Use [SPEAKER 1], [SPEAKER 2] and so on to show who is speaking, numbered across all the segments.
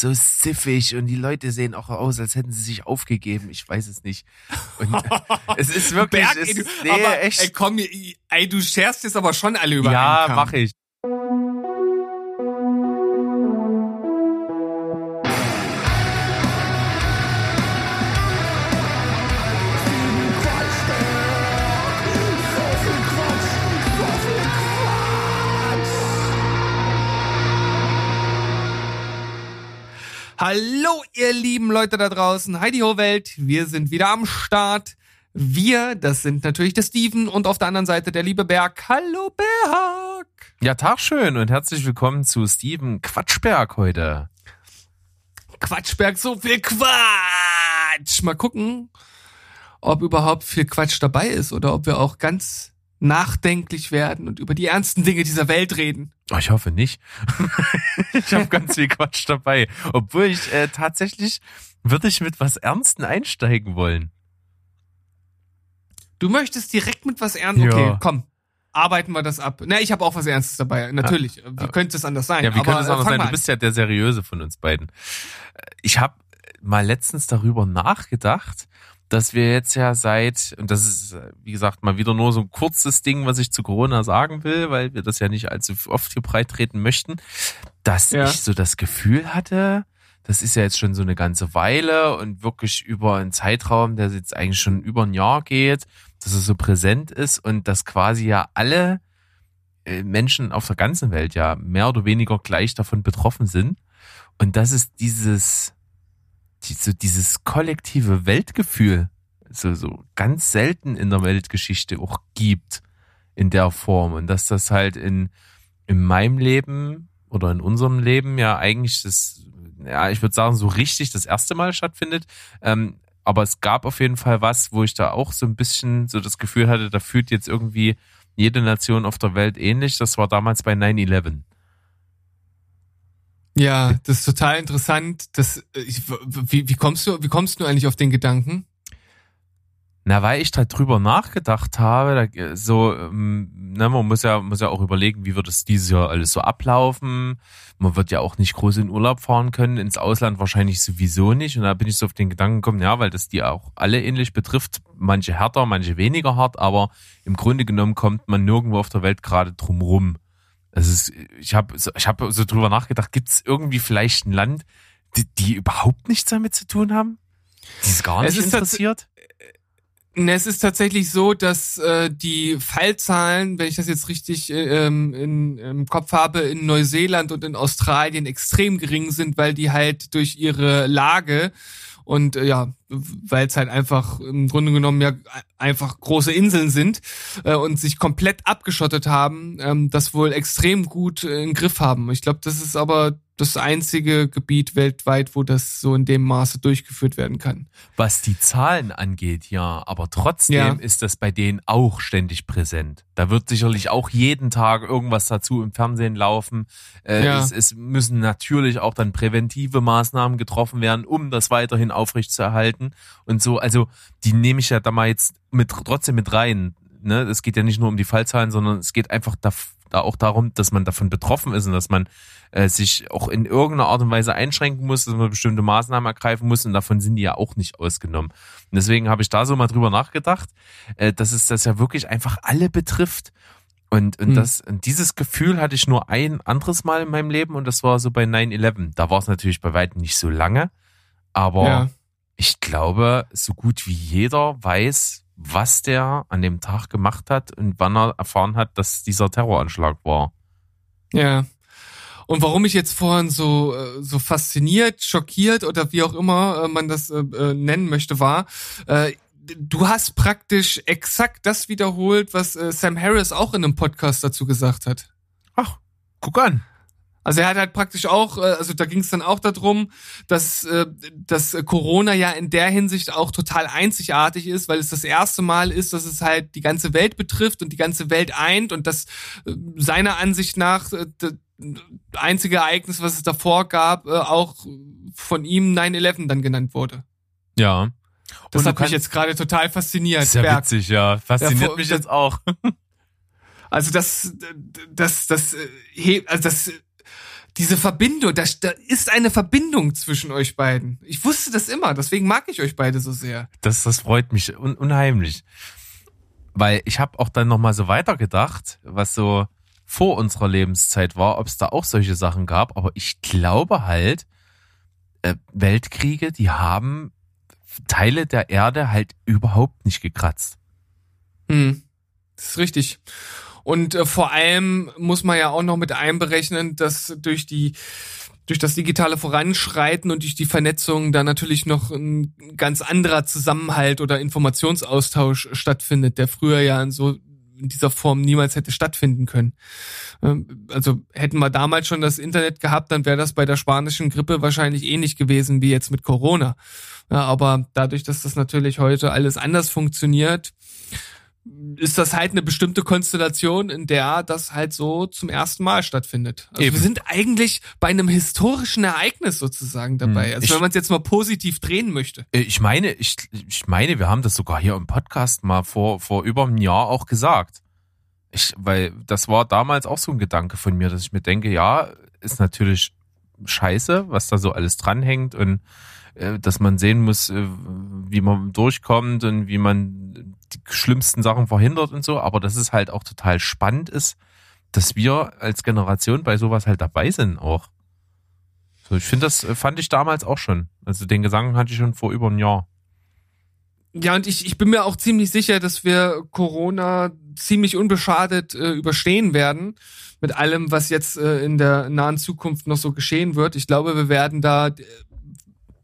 [SPEAKER 1] so siffig und die Leute sehen auch aus, als hätten sie sich aufgegeben. Ich weiß es nicht. Und es ist wirklich,
[SPEAKER 2] Berg,
[SPEAKER 1] es
[SPEAKER 2] ey, du,
[SPEAKER 1] ist, nee,
[SPEAKER 2] aber,
[SPEAKER 1] echt.
[SPEAKER 2] Ey, komm, ey, du scherst jetzt aber schon alle über
[SPEAKER 1] ja,
[SPEAKER 2] einen Kamm.
[SPEAKER 1] mach ich.
[SPEAKER 2] Ihr lieben Leute da draußen. Heidi Ho Welt. Wir sind wieder am Start. Wir, das sind natürlich der Steven und auf der anderen Seite der liebe Berg. Hallo, Berg.
[SPEAKER 1] Ja, Tag schön und herzlich willkommen zu Steven Quatschberg heute.
[SPEAKER 2] Quatschberg, so viel Quatsch. Mal gucken, ob überhaupt viel Quatsch dabei ist oder ob wir auch ganz nachdenklich werden und über die ernsten Dinge dieser Welt reden.
[SPEAKER 1] Oh, ich hoffe nicht. ich habe ganz viel Quatsch dabei. Obwohl ich äh, tatsächlich würde ich mit was Ernsten einsteigen wollen.
[SPEAKER 2] Du möchtest direkt mit was Ernstes.
[SPEAKER 1] Ja.
[SPEAKER 2] Okay, komm. Arbeiten wir das ab. Na, ich habe auch was Ernstes dabei. Natürlich. Wie könnte es anders sein?
[SPEAKER 1] Ja, wie
[SPEAKER 2] Aber,
[SPEAKER 1] könnte es
[SPEAKER 2] äh,
[SPEAKER 1] anders sein? Du bist ja der seriöse von uns beiden. Äh, Ich habe mal letztens darüber nachgedacht, dass wir jetzt ja seit, und das ist, wie gesagt, mal wieder nur so ein kurzes Ding, was ich zu Corona sagen will, weil wir das ja nicht allzu oft hier breit treten möchten, dass
[SPEAKER 2] Ja.
[SPEAKER 1] ich so das Gefühl hatte, das ist ja jetzt schon so eine ganze Weile und wirklich über einen Zeitraum, der jetzt eigentlich schon über ein Jahr geht, dass es so präsent ist und dass quasi ja alle äh, Menschen auf der ganzen Welt ja mehr oder weniger gleich davon betroffen sind. Und dass es dieses, die- so dieses kollektive Weltgefühl so, so ganz selten in der Weltgeschichte auch gibt in der Form. Und dass das halt in, in meinem Leben oder in unserem Leben ja eigentlich das, ja, ich würde sagen, so richtig das erste Mal stattfindet. Ähm, aber es gab auf jeden Fall was, wo ich da auch so ein bisschen so das Gefühl hatte, da fühlt jetzt irgendwie jede Nation auf der Welt ähnlich. Das war damals bei 9-11.
[SPEAKER 2] Ja, das ist total interessant. Das, äh, ich, wie, wie kommst du, wie kommst du eigentlich auf den Gedanken?
[SPEAKER 1] Na, weil ich da drüber nachgedacht habe, da, so, ähm, ne, man muss ja, muss ja auch überlegen, wie wird es dieses Jahr alles so ablaufen. Man wird ja auch nicht groß in Urlaub fahren können, ins Ausland wahrscheinlich sowieso nicht. Und da bin ich so auf den Gedanken gekommen, ja, weil das die auch alle ähnlich betrifft, manche härter, manche weniger hart, aber im Grunde genommen kommt man nirgendwo auf der Welt gerade drum rum. Es ist, ich habe so, ich hab so drüber nachgedacht, gibt es irgendwie vielleicht ein Land, die, die überhaupt nichts damit zu tun haben? Die es gar
[SPEAKER 2] Es
[SPEAKER 1] nicht
[SPEAKER 2] ist tats-
[SPEAKER 1] interessiert?
[SPEAKER 2] Ne, Es ist tatsächlich so, dass äh, die Fallzahlen, wenn ich das jetzt richtig äh, ähm, in, im Kopf habe, in Neuseeland und in Australien extrem gering sind, weil die halt durch ihre Lage und äh, ja, weil es halt einfach im Grunde genommen ja einfach große Inseln sind äh, und sich komplett abgeschottet haben, ähm, das wohl extrem gut äh, im Griff haben. Ich glaube, das ist aber das einzige Gebiet weltweit, wo das so in dem Maße durchgeführt werden kann.
[SPEAKER 1] Was die Zahlen angeht, ja, aber trotzdem
[SPEAKER 2] Ja.
[SPEAKER 1] ist das bei denen auch ständig präsent. Da wird sicherlich auch jeden Tag irgendwas dazu im Fernsehen laufen. Äh,
[SPEAKER 2] Ja.
[SPEAKER 1] es, es müssen natürlich auch dann präventive Maßnahmen getroffen werden, um das weiterhin aufrechtzuerhalten und so. Also die nehme ich ja da mal jetzt mit trotzdem mit rein. Ne? Es geht ja nicht nur um die Fallzahlen, sondern es geht einfach da, da auch darum, dass man davon betroffen ist und dass man äh, sich auch in irgendeiner Art und Weise einschränken muss, dass man bestimmte Maßnahmen ergreifen muss und davon sind die ja auch nicht ausgenommen. Und deswegen habe ich da so mal drüber nachgedacht, äh, dass es das ja wirklich einfach alle betrifft. Und, und,
[SPEAKER 2] Hm.
[SPEAKER 1] das, und dieses Gefühl hatte ich nur ein anderes Mal in meinem Leben und das war so bei 9-11. Da war es natürlich bei weitem nicht so lange, aber
[SPEAKER 2] Ja.
[SPEAKER 1] ich glaube, so gut wie jeder weiß, was der an dem Tag gemacht hat und wann er erfahren hat, dass dieser Terroranschlag war.
[SPEAKER 2] Ja. Und warum ich jetzt vorhin so äh, so fasziniert, schockiert oder wie auch immer äh, man das äh, nennen möchte, war, du hast praktisch exakt das wiederholt, was Sam Harris auch in einem Podcast dazu gesagt hat.
[SPEAKER 1] Ach, guck an.
[SPEAKER 2] Also er hat halt praktisch auch, äh, also da ging es dann auch darum, dass, äh, dass Corona ja in der Hinsicht auch total einzigartig ist, weil es das erste Mal ist, dass es halt die ganze Welt betrifft und die ganze Welt eint und das äh, seiner Ansicht nach äh, d- einzige Ereignis, was es davor gab, auch von ihm 9-11 dann genannt wurde.
[SPEAKER 1] Ja.
[SPEAKER 2] Das
[SPEAKER 1] Und
[SPEAKER 2] hat mich jetzt gerade total fasziniert.
[SPEAKER 1] Sehr
[SPEAKER 2] Berg.
[SPEAKER 1] witzig, ja. Fasziniert
[SPEAKER 2] Ja,
[SPEAKER 1] mich
[SPEAKER 2] das-
[SPEAKER 1] jetzt auch.
[SPEAKER 2] Also das, das, das, he- also das, diese Verbindung, da, da ist eine Verbindung zwischen euch beiden. Ich wusste das immer, deswegen mag ich euch beide so sehr.
[SPEAKER 1] Das, das freut mich un unheimlich. Weil ich habe auch dann nochmal so weitergedacht, was so vor unserer Lebenszeit war, ob es da auch solche Sachen gab. Aber ich glaube halt, äh, Weltkriege, die haben Teile der Erde halt überhaupt nicht gekratzt.
[SPEAKER 2] Hm, das ist richtig. Und äh, vor allem muss man ja auch noch mit einberechnen, dass durch die durch das digitale Voranschreiten und durch die Vernetzung da natürlich noch ein ganz anderer Zusammenhalt oder Informationsaustausch stattfindet, der früher ja in so in dieser Form niemals hätte stattfinden können. Ähm, also hätten wir damals schon das Internet gehabt, dann wäre das bei der spanischen Grippe wahrscheinlich ähnlich gewesen wie jetzt mit Corona. Ja, aber dadurch, dass das natürlich heute alles anders funktioniert, ist das halt eine bestimmte Konstellation, in der das halt so zum ersten Mal stattfindet. Also Eben. wir sind eigentlich bei einem historischen Ereignis sozusagen dabei. Hm. Also ich, wenn man es jetzt mal positiv drehen möchte.
[SPEAKER 1] Äh, ich meine, ich, ich meine, wir haben das sogar hier im Podcast mal vor, vor über einem Jahr auch gesagt. Ich, weil das war damals auch so ein Gedanke von mir, dass ich mir denke, ja, ist natürlich scheiße, was da so alles dranhängt und äh, dass man sehen muss, äh, wie man durchkommt und wie man die schlimmsten Sachen verhindert und so, aber dass es halt auch total spannend ist, dass wir als Generation bei sowas halt dabei sind auch. So, ich finde, das äh, fand ich damals auch schon. Also den Gesang hatte ich schon vor über einem Jahr.
[SPEAKER 2] Ja, und ich, ich bin mir auch ziemlich sicher, dass wir Corona ziemlich unbeschadet äh, überstehen werden mit allem, was jetzt äh, in der nahen Zukunft noch so geschehen wird. Ich glaube, wir werden da äh,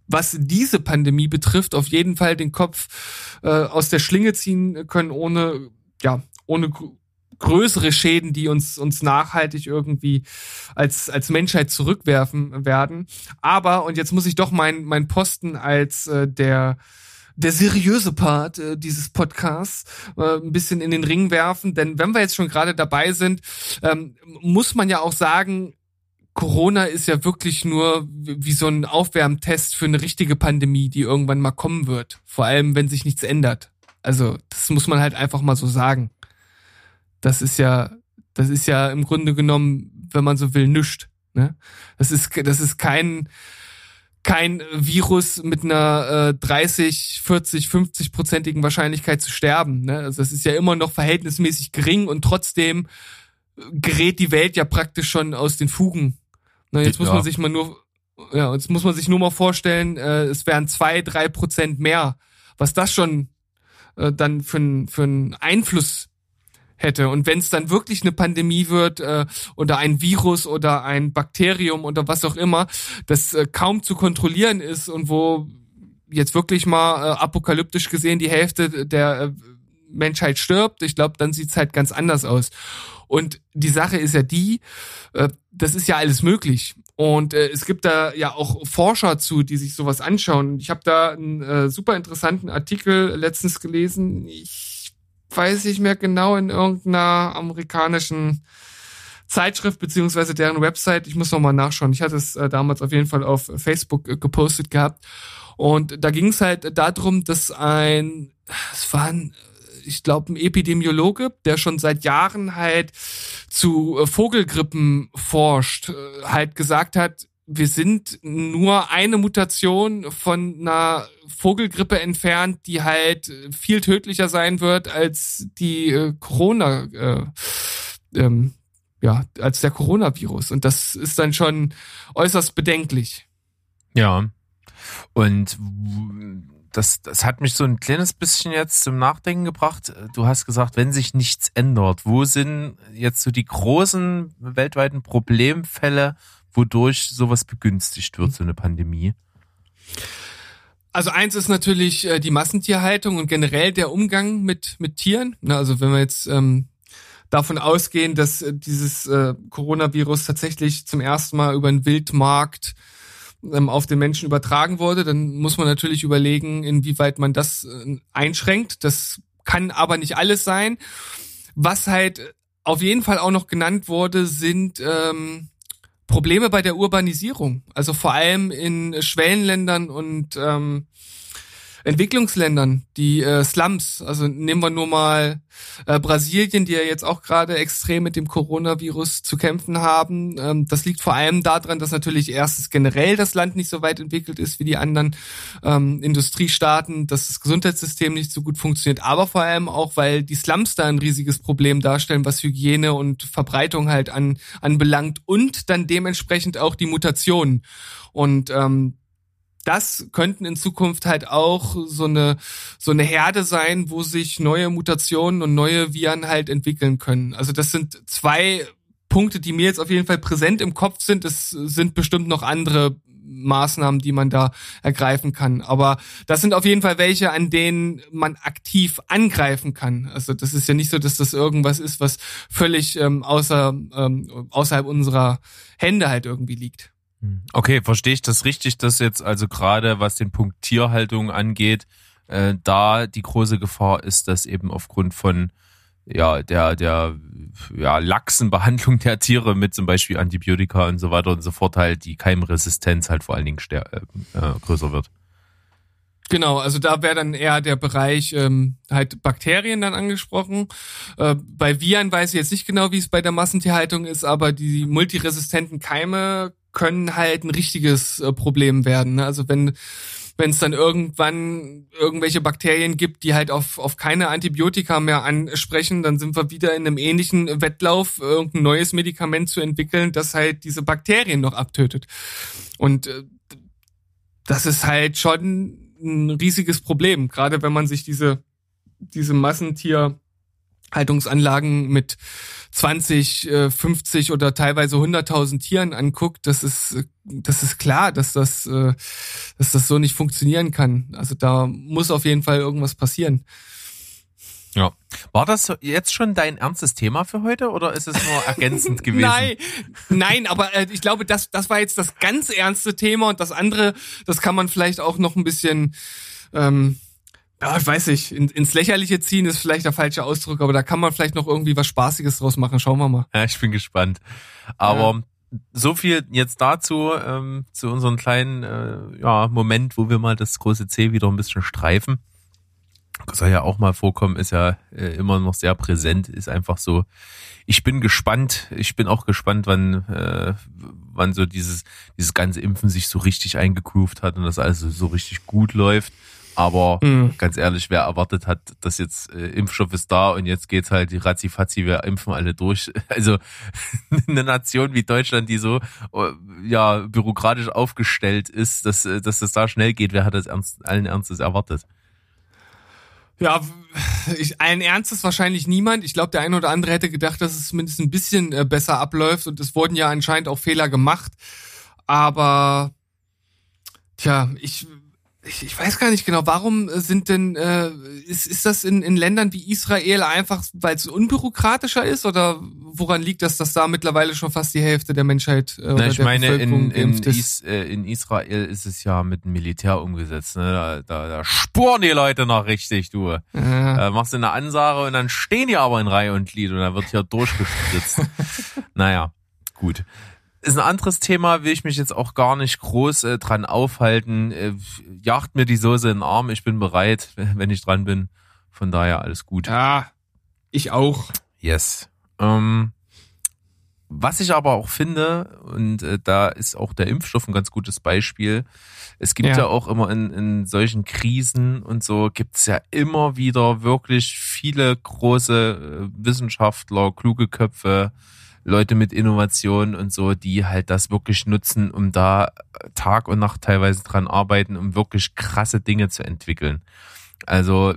[SPEAKER 2] was diese Pandemie betrifft, auf jeden Fall den Kopf äh, aus der Schlinge ziehen können, ohne, ja, ohne größere Schäden, die uns, uns nachhaltig irgendwie als, als Menschheit zurückwerfen werden. Aber, und jetzt muss ich doch mein, mein Posten als äh, der, der seriöse Part äh, dieses Podcasts äh, ein bisschen in den Ring werfen. Denn wenn wir jetzt schon gerade dabei sind, ähm, muss man ja auch sagen, Corona ist ja wirklich nur wie so ein Aufwärmtest für eine richtige Pandemie, die irgendwann mal kommen wird. Vor allem, wenn sich nichts ändert. Also, das muss man halt einfach mal so sagen. Das ist ja, das ist ja im Grunde genommen, wenn man so will, nüscht. Ne? Das ist, das ist kein, kein Virus mit einer äh, 30, 40, 50 prozentigen Wahrscheinlichkeit zu sterben. Ne? Also das ist ja immer noch verhältnismäßig gering und trotzdem gerät die Welt ja praktisch schon aus den Fugen na, jetzt muss ja. man sich mal nur, ja, jetzt muss man sich nur mal vorstellen, äh, es wären zwei, drei Prozent mehr, was das schon äh, dann für, für einen Einfluss hätte. Und wenn es dann wirklich eine Pandemie wird äh, oder ein Virus oder ein Bakterium oder was auch immer, das äh, kaum zu kontrollieren ist und wo jetzt wirklich mal äh, apokalyptisch gesehen die Hälfte der äh, Menschheit stirbt, ich glaube, dann sieht's halt ganz anders aus. Und die Sache ist ja die, äh, das ist ja alles möglich. Und äh, es gibt da ja auch Forscher zu, die sich sowas anschauen. Ich habe da einen äh, super interessanten Artikel letztens gelesen. Ich weiß nicht mehr genau in irgendeiner amerikanischen Zeitschrift beziehungsweise deren Website. Ich muss noch mal nachschauen. Ich hatte es äh, damals auf jeden Fall auf Facebook äh, gepostet gehabt. Und da ging es halt darum, dass ein, es war ein ich glaube, ein Epidemiologe, der schon seit Jahren halt zu äh, Vogelgrippen forscht, äh, halt gesagt hat, wir sind nur eine Mutation von einer Vogelgrippe entfernt, die halt viel tödlicher sein wird als die äh, Corona, äh, ähm, ja, als der Coronavirus. Und das ist dann schon äußerst bedenklich.
[SPEAKER 1] Ja. Und das, das hat mich so ein kleines bisschen jetzt zum Nachdenken gebracht. Du hast gesagt, wenn sich nichts ändert, wo sind jetzt so die großen weltweiten Problemfälle, wodurch sowas begünstigt wird, so eine Pandemie?
[SPEAKER 2] Also eins ist natürlich äh, die Massentierhaltung und generell der Umgang mit, mit Tieren. Also wenn wir jetzt ähm, davon ausgehen, dass äh, dieses äh, Coronavirus tatsächlich zum ersten Mal über den Wildmarkt ähm, auf den Menschen übertragen wurde, dann muss man natürlich überlegen, inwieweit man das äh, einschränkt. Das kann aber nicht alles sein. Was halt auf jeden Fall auch noch genannt wurde, sind ähm, Probleme bei der Urbanisierung. Also vor allem in Schwellenländern und ähm, Entwicklungsländern, die äh, Slums, also nehmen wir nur mal äh, Brasilien, die ja jetzt auch gerade extrem mit dem Coronavirus zu kämpfen haben. Ähm, das liegt vor allem daran, dass natürlich erstens generell das Land nicht so weit entwickelt ist wie die anderen ähm, Industriestaaten, dass das Gesundheitssystem nicht so gut funktioniert, aber vor allem auch, weil die Slums da ein riesiges Problem darstellen, was Hygiene und Verbreitung halt an, anbelangt und dann dementsprechend auch die Mutationen. Und ähm, das könnten in Zukunft halt auch so eine so eine Herde sein, wo sich neue Mutationen und neue Viren halt entwickeln können. Also das sind zwei Punkte, die mir jetzt auf jeden Fall präsent im Kopf sind. Es sind bestimmt noch andere Maßnahmen, die man da ergreifen kann. Aber das sind auf jeden Fall welche, an denen man aktiv angreifen kann. Also das ist ja nicht so, dass das irgendwas ist, was völlig ähm, außer, ähm, außerhalb unserer Hände halt irgendwie liegt.
[SPEAKER 1] Okay, verstehe ich das richtig, dass jetzt also gerade was den Punkt Tierhaltung angeht, äh, da die große Gefahr ist, dass eben aufgrund von ja der der ja laxen Behandlung der Tiere mit zum Beispiel Antibiotika und so weiter und so fort halt die Keimresistenz halt vor allen Dingen äh, äh, größer wird.
[SPEAKER 2] Genau, also da wäre dann eher der Bereich ähm, halt Bakterien dann angesprochen. Äh, bei Viren weiß ich jetzt nicht genau, wie es bei der Massentierhaltung ist, aber die multiresistenten Keime können halt ein richtiges äh, Problem werden. Ne? Also wenn wenn es dann irgendwann irgendwelche Bakterien gibt, die halt auf, auf keine Antibiotika mehr ansprechen, dann sind wir wieder in einem ähnlichen Wettlauf, irgendein neues Medikament zu entwickeln, das halt diese Bakterien noch abtötet. Und äh, das ist halt schon ein riesiges Problem, gerade wenn man sich diese, diese Massentier Haltungsanlagen mit 20, 50 äh, oder teilweise 100.000 Tieren anguckt, das ist, das ist klar, dass das, äh, dass das so nicht funktionieren kann. Also da muss auf jeden Fall irgendwas passieren.
[SPEAKER 1] Ja. War das jetzt schon dein ernstes Thema für heute oder ist es nur ergänzend gewesen?
[SPEAKER 2] nein, nein, aber äh, ich glaube, das, das war jetzt das ganz ernste Thema und das andere, das kann man vielleicht auch noch ein bisschen ähm, ja, ich weiß nicht, in, ins Lächerliche ziehen ist vielleicht der falsche Ausdruck, aber da kann man vielleicht noch irgendwie was Spaßiges draus machen. Schauen wir mal.
[SPEAKER 1] Ja, ich bin gespannt. Aber ja. so viel jetzt dazu, ähm, zu unserem kleinen äh, ja, Moment, wo wir mal das große C wieder ein bisschen streifen. Das soll ja auch mal vorkommen, ist ja äh, immer noch sehr präsent, ist einfach so. Ich bin gespannt, ich bin auch gespannt, wann, äh, wann so dieses, dieses ganze Impfen sich so richtig eingegroovt hat und das alles so richtig gut läuft. Aber mhm. ganz ehrlich, wer erwartet hat, dass jetzt äh, Impfstoff ist da und jetzt geht's halt die Razzi-Fatzi, wir impfen alle durch. Also eine Nation wie Deutschland, die so äh, ja bürokratisch aufgestellt ist, dass, äh, dass das da schnell geht, wer hat das ernst, allen Ernstes erwartet?
[SPEAKER 2] Ja, ich, allen Ernstes wahrscheinlich niemand. Ich glaube, der eine oder andere hätte gedacht, dass es zumindest ein bisschen äh, besser abläuft und es wurden ja anscheinend auch Fehler gemacht. Aber tja, ich ich, ich weiß gar nicht genau, warum sind denn, äh, ist, ist das in, in Ländern wie Israel einfach, weil es unbürokratischer ist oder woran liegt das, dass da mittlerweile schon fast die Hälfte der Menschheit äh,
[SPEAKER 1] Na, ich meine, in, in, Is, äh, in Israel ist es ja mit dem Militär umgesetzt, ne? Da, da, da spuren die Leute noch richtig, du. Ja. Äh, machst du eine Ansage und dann stehen die aber in Reihe und Glied und dann wird hier durchgespritzt. naja, gut ist ein anderes Thema, will ich mich jetzt auch gar nicht groß äh, dran aufhalten. Äh, jagt mir die Soße in den Arm, ich bin bereit, wenn ich dran bin. Von daher alles gut.
[SPEAKER 2] Ja, ich auch.
[SPEAKER 1] Yes. Ähm, was ich aber auch finde, und äh, da ist auch der Impfstoff ein ganz gutes Beispiel, es gibt ja, ja auch immer in, in solchen Krisen und so, gibt es ja immer wieder wirklich viele große äh, Wissenschaftler, kluge Köpfe, Leute mit Innovation und so, die halt das wirklich nutzen, um da Tag und Nacht teilweise dran arbeiten, um wirklich krasse Dinge zu entwickeln. Also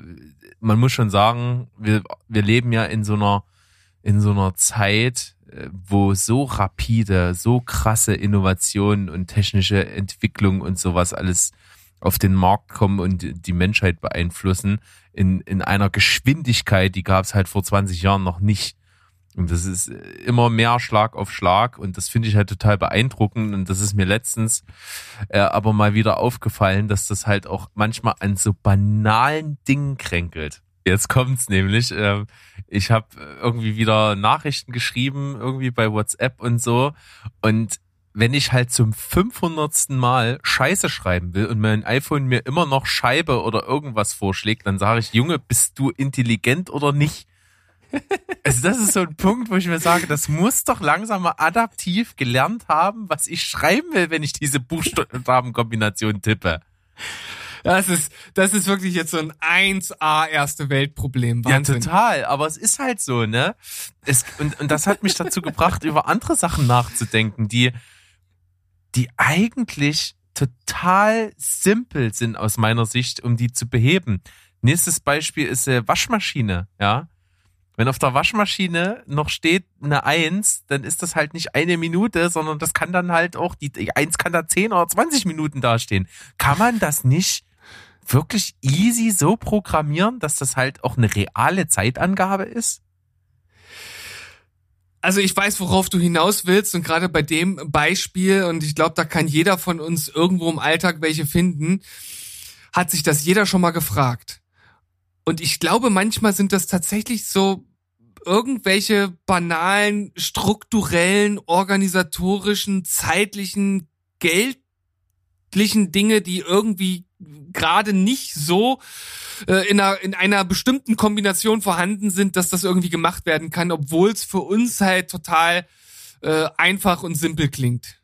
[SPEAKER 1] man muss schon sagen, wir, wir leben ja in so einer, in so einer Zeit, äh, wo so rapide, so krasse Innovationen und technische Entwicklung und sowas alles auf den Markt kommen und die Menschheit beeinflussen in, in einer Geschwindigkeit, die gab es halt vor 20 Jahren noch nicht. Und das ist immer mehr Schlag auf Schlag und das finde ich halt total beeindruckend und das ist mir letztens äh, aber mal wieder aufgefallen, dass das halt auch manchmal an so banalen Dingen kränkelt. Jetzt kommt's nämlich. Äh, ich habe irgendwie wieder Nachrichten geschrieben, irgendwie bei WhatsApp und so und wenn ich halt zum 500. Mal Scheiße schreiben will und mein iPhone mir immer noch Scheibe oder irgendwas vorschlägt, dann sage ich, Junge, bist du intelligent oder nicht? Also das ist so ein Punkt, wo ich mir sage, das muss doch langsam mal adaptiv gelernt haben, was ich schreiben will, wenn ich diese Buchstabenkombination tippe.
[SPEAKER 2] Das ist, das ist wirklich jetzt so ein 1A erste Weltproblem. Wahnsinn.
[SPEAKER 1] Ja, total. Aber es ist halt so, ne? Es, und, und das hat mich dazu gebracht, über andere Sachen nachzudenken, die, die eigentlich total simpel sind aus meiner Sicht, um die zu beheben. Nächstes Beispiel ist äh, Waschmaschine, ja. Wenn auf der Waschmaschine noch steht eine Eins, dann ist das halt nicht eine Minute, sondern das kann dann halt auch, die, Eins kann da 10 oder 20 Minuten dastehen. Kann man das nicht wirklich easy so programmieren, dass das halt auch eine reale Zeitangabe ist?
[SPEAKER 2] Also ich weiß, worauf du hinaus willst und gerade bei dem Beispiel, und ich glaube, da kann jeder von uns irgendwo im Alltag welche finden, hat sich das jeder schon mal gefragt. Und ich glaube, manchmal sind das tatsächlich so irgendwelche banalen, strukturellen, organisatorischen, zeitlichen, geldlichen Dinge, die irgendwie gerade nicht so äh, in, einer, in einer bestimmten Kombination vorhanden sind, dass das irgendwie gemacht werden kann, obwohl es für uns halt total äh, einfach und simpel klingt.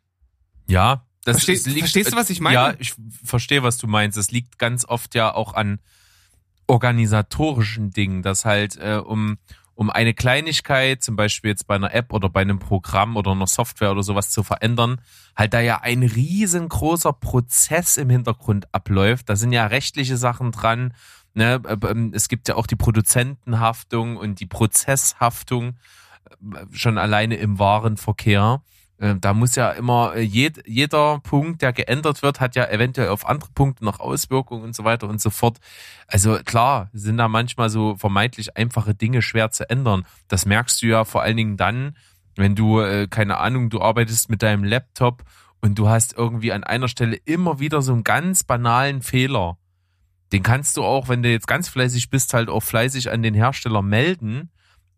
[SPEAKER 1] Ja,
[SPEAKER 2] das Versteh, liegt, verstehst du, was ich meine?
[SPEAKER 1] Ja, ich verstehe, was du meinst. Es liegt ganz oft ja auch an organisatorischen Dingen, dass halt äh, um um eine Kleinigkeit, zum Beispiel jetzt bei einer App oder bei einem Programm oder einer Software oder sowas zu verändern, halt da ja ein riesengroßer Prozess im Hintergrund abläuft. Da sind ja rechtliche Sachen dran. Ne? Ähm, es gibt ja auch die Produzentenhaftung und die Prozesshaftung äh, schon alleine im Warenverkehr. Äh, da muss ja immer äh, jed, jeder Punkt, der geändert wird, hat ja eventuell auf andere Punkte noch Auswirkungen und so weiter und so fort. Also klar, sind da manchmal so vermeintlich einfache Dinge schwer zu ändern. Das merkst du ja vor allen Dingen dann, wenn du, äh, keine Ahnung, du arbeitest mit deinem Laptop und du hast irgendwie an einer Stelle immer wieder so einen ganz banalen Fehler. Den kannst du auch, wenn du jetzt ganz fleißig bist, halt auch fleißig an den Hersteller melden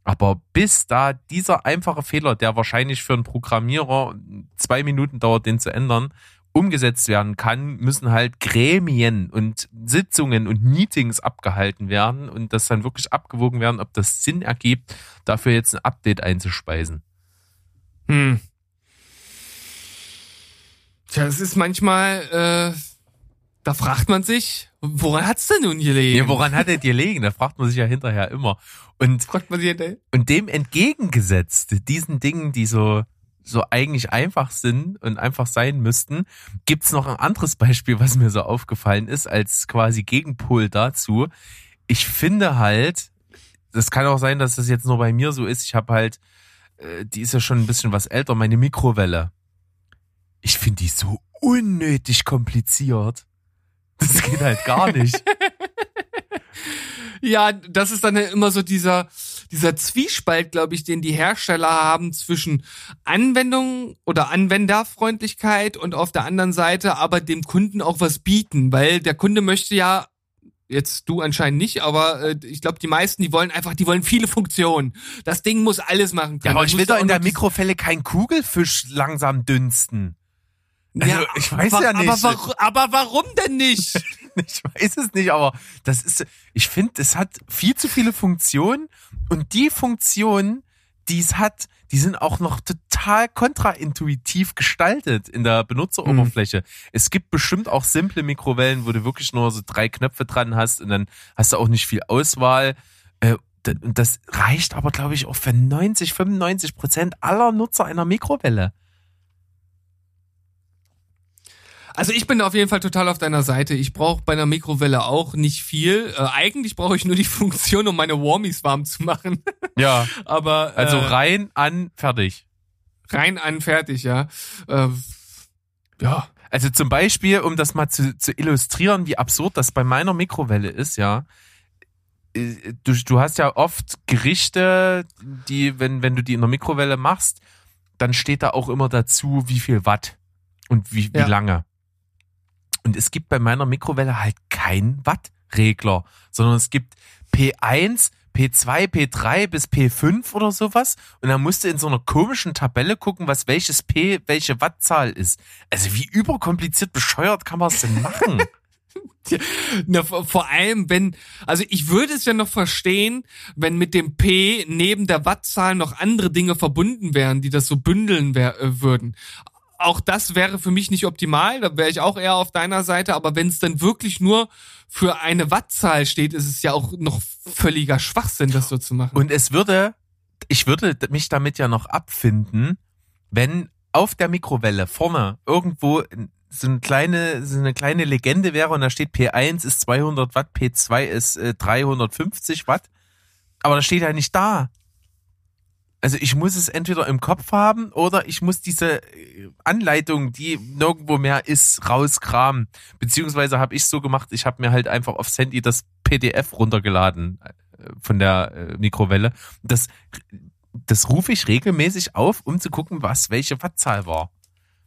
[SPEAKER 1] aber bis da dieser einfache Fehler, der wahrscheinlich für einen Programmierer zwei Minuten dauert, den zu ändern, umgesetzt werden kann, müssen halt Gremien und Sitzungen und Meetings abgehalten werden und das dann wirklich abgewogen werden, ob das Sinn ergibt, dafür jetzt ein Update einzuspeisen.
[SPEAKER 2] Hm. Tja, es ist manchmal, äh, da fragt man sich, woran hat's denn nun gelegen?
[SPEAKER 1] Ja, woran hat es gelegen? Da fragt man sich ja hinterher immer. Und,
[SPEAKER 2] fragt man sich hinterher?
[SPEAKER 1] und dem entgegengesetzt, diesen Dingen, die so, so eigentlich einfach sind und einfach sein müssten, gibt's noch ein anderes Beispiel, was mir so aufgefallen ist, als quasi Gegenpol dazu. Ich finde halt, das kann auch sein, dass das jetzt nur bei mir so ist. Ich habe halt, äh, die ist ja schon ein bisschen was älter, meine Mikrowelle. Ich finde die so unnötig kompliziert. Das geht halt gar nicht.
[SPEAKER 2] ja, das ist dann immer so dieser, dieser Zwiespalt, glaube ich, den die Hersteller haben zwischen Anwendung oder Anwenderfreundlichkeit und auf der anderen Seite aber dem Kunden auch was bieten, weil der Kunde möchte ja Jetzt du anscheinend nicht, aber äh, ich glaube, die meisten, die wollen einfach, die wollen viele Funktionen. Das Ding muss alles machen
[SPEAKER 1] können. Ja, aber ich will doch in der Mikrofelle kein Kugelfisch langsam dünsten.
[SPEAKER 2] Also, ja, ich weiß aber, ja nicht. Aber, warum, aber warum denn nicht?
[SPEAKER 1] ich weiß es nicht, aber das ist, ich finde, es hat viel zu viele Funktionen und die Funktionen, die es hat, die sind auch noch total kontraintuitiv gestaltet in der Benutzeroberfläche. Mhm. Es gibt bestimmt auch simple Mikrowellen, wo du wirklich nur so drei Knöpfe dran hast und dann hast du auch nicht viel Auswahl. Äh, das reicht aber, glaube ich, auch für 90, 95 Prozent aller Nutzer einer Mikrowelle.
[SPEAKER 2] Also ich bin auf jeden Fall total auf deiner Seite. Ich brauche bei einer Mikrowelle auch nicht viel. Äh, eigentlich brauche ich nur die Funktion, um meine Warmies warm zu machen.
[SPEAKER 1] Ja.
[SPEAKER 2] Aber
[SPEAKER 1] äh, also rein an fertig.
[SPEAKER 2] Rein an fertig, ja. Äh,
[SPEAKER 1] ja. Also zum Beispiel, um das mal zu, zu illustrieren, wie absurd das bei meiner Mikrowelle ist, ja. Äh, du, du hast ja oft Gerichte, die, wenn, wenn du die in der Mikrowelle machst, dann steht da auch immer dazu, wie viel Watt und wie, wie ja. lange. Und es gibt bei meiner Mikrowelle halt keinen Wattregler, sondern es gibt P1, P2, P3 bis P5 oder sowas. Und dann musst du in so einer komischen Tabelle gucken, was welches P, welche Wattzahl ist. Also wie überkompliziert bescheuert kann man es denn machen?
[SPEAKER 2] Na, vor allem, wenn, also ich würde es ja noch verstehen, wenn mit dem P neben der Wattzahl noch andere Dinge verbunden wären, die das so bündeln wär, äh, würden auch das wäre für mich nicht optimal, da wäre ich auch eher auf deiner Seite, aber wenn es dann wirklich nur für eine Wattzahl steht, ist es ja auch noch völliger Schwachsinn, das so zu machen.
[SPEAKER 1] Und es würde, ich würde mich damit ja noch abfinden, wenn auf der Mikrowelle vorne irgendwo so eine kleine, so eine kleine Legende wäre und da steht P1 ist 200 Watt, P2 ist äh, 350 Watt. Aber das steht ja nicht da. Also ich muss es entweder im Kopf haben oder ich muss diese äh, Anleitung, die nirgendwo mehr ist, rauskramen. Beziehungsweise habe ich so gemacht, ich habe mir halt einfach aufs Handy das PDF runtergeladen äh, von der äh, Mikrowelle. Das, das rufe ich regelmäßig auf, um zu gucken, was welche Wattzahl war.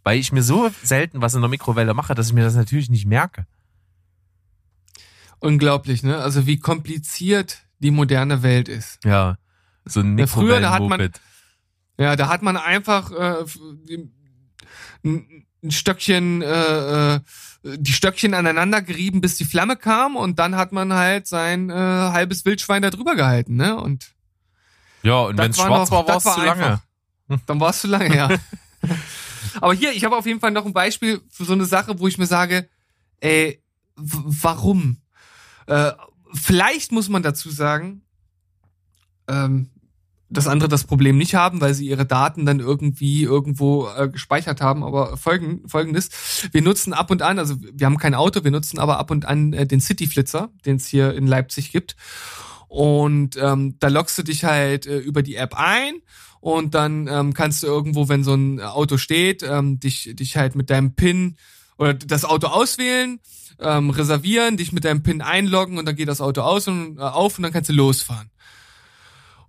[SPEAKER 1] Weil ich mir so selten was in der Mikrowelle mache, dass ich mir das natürlich nicht merke.
[SPEAKER 2] Unglaublich, ne? Also wie kompliziert die moderne Welt ist.
[SPEAKER 1] Ja. So ein ja, Früher, da hat man,
[SPEAKER 2] ja, da hat man einfach äh, ein Stöckchen, äh, äh, die Stöckchen aneinander gerieben, bis die Flamme kam und dann hat man halt sein äh, halbes Wildschwein da drüber gehalten, ne? Und
[SPEAKER 1] ja, und wenn es schwarz war, war es zu lange.
[SPEAKER 2] Dann war es zu lange, ja. Aber hier, ich habe auf jeden Fall noch ein Beispiel für so eine Sache, wo ich mir sage, ey, warum? Äh, vielleicht muss man dazu sagen, ähm, dass andere das Problem nicht haben, weil sie ihre Daten dann irgendwie irgendwo äh, gespeichert haben. Aber folgen, folgendes, wir nutzen ab und an, also wir haben kein Auto, wir nutzen aber ab und an äh, den Cityflitzer, den es hier in Leipzig gibt. Und ähm, da loggst du dich halt äh, über die App ein und dann ähm, kannst du irgendwo, wenn so ein Auto steht, ähm, dich, dich halt mit deinem PIN oder das Auto auswählen, ähm, reservieren, dich mit deinem PIN einloggen und dann geht das Auto aus und äh, auf und dann kannst du losfahren.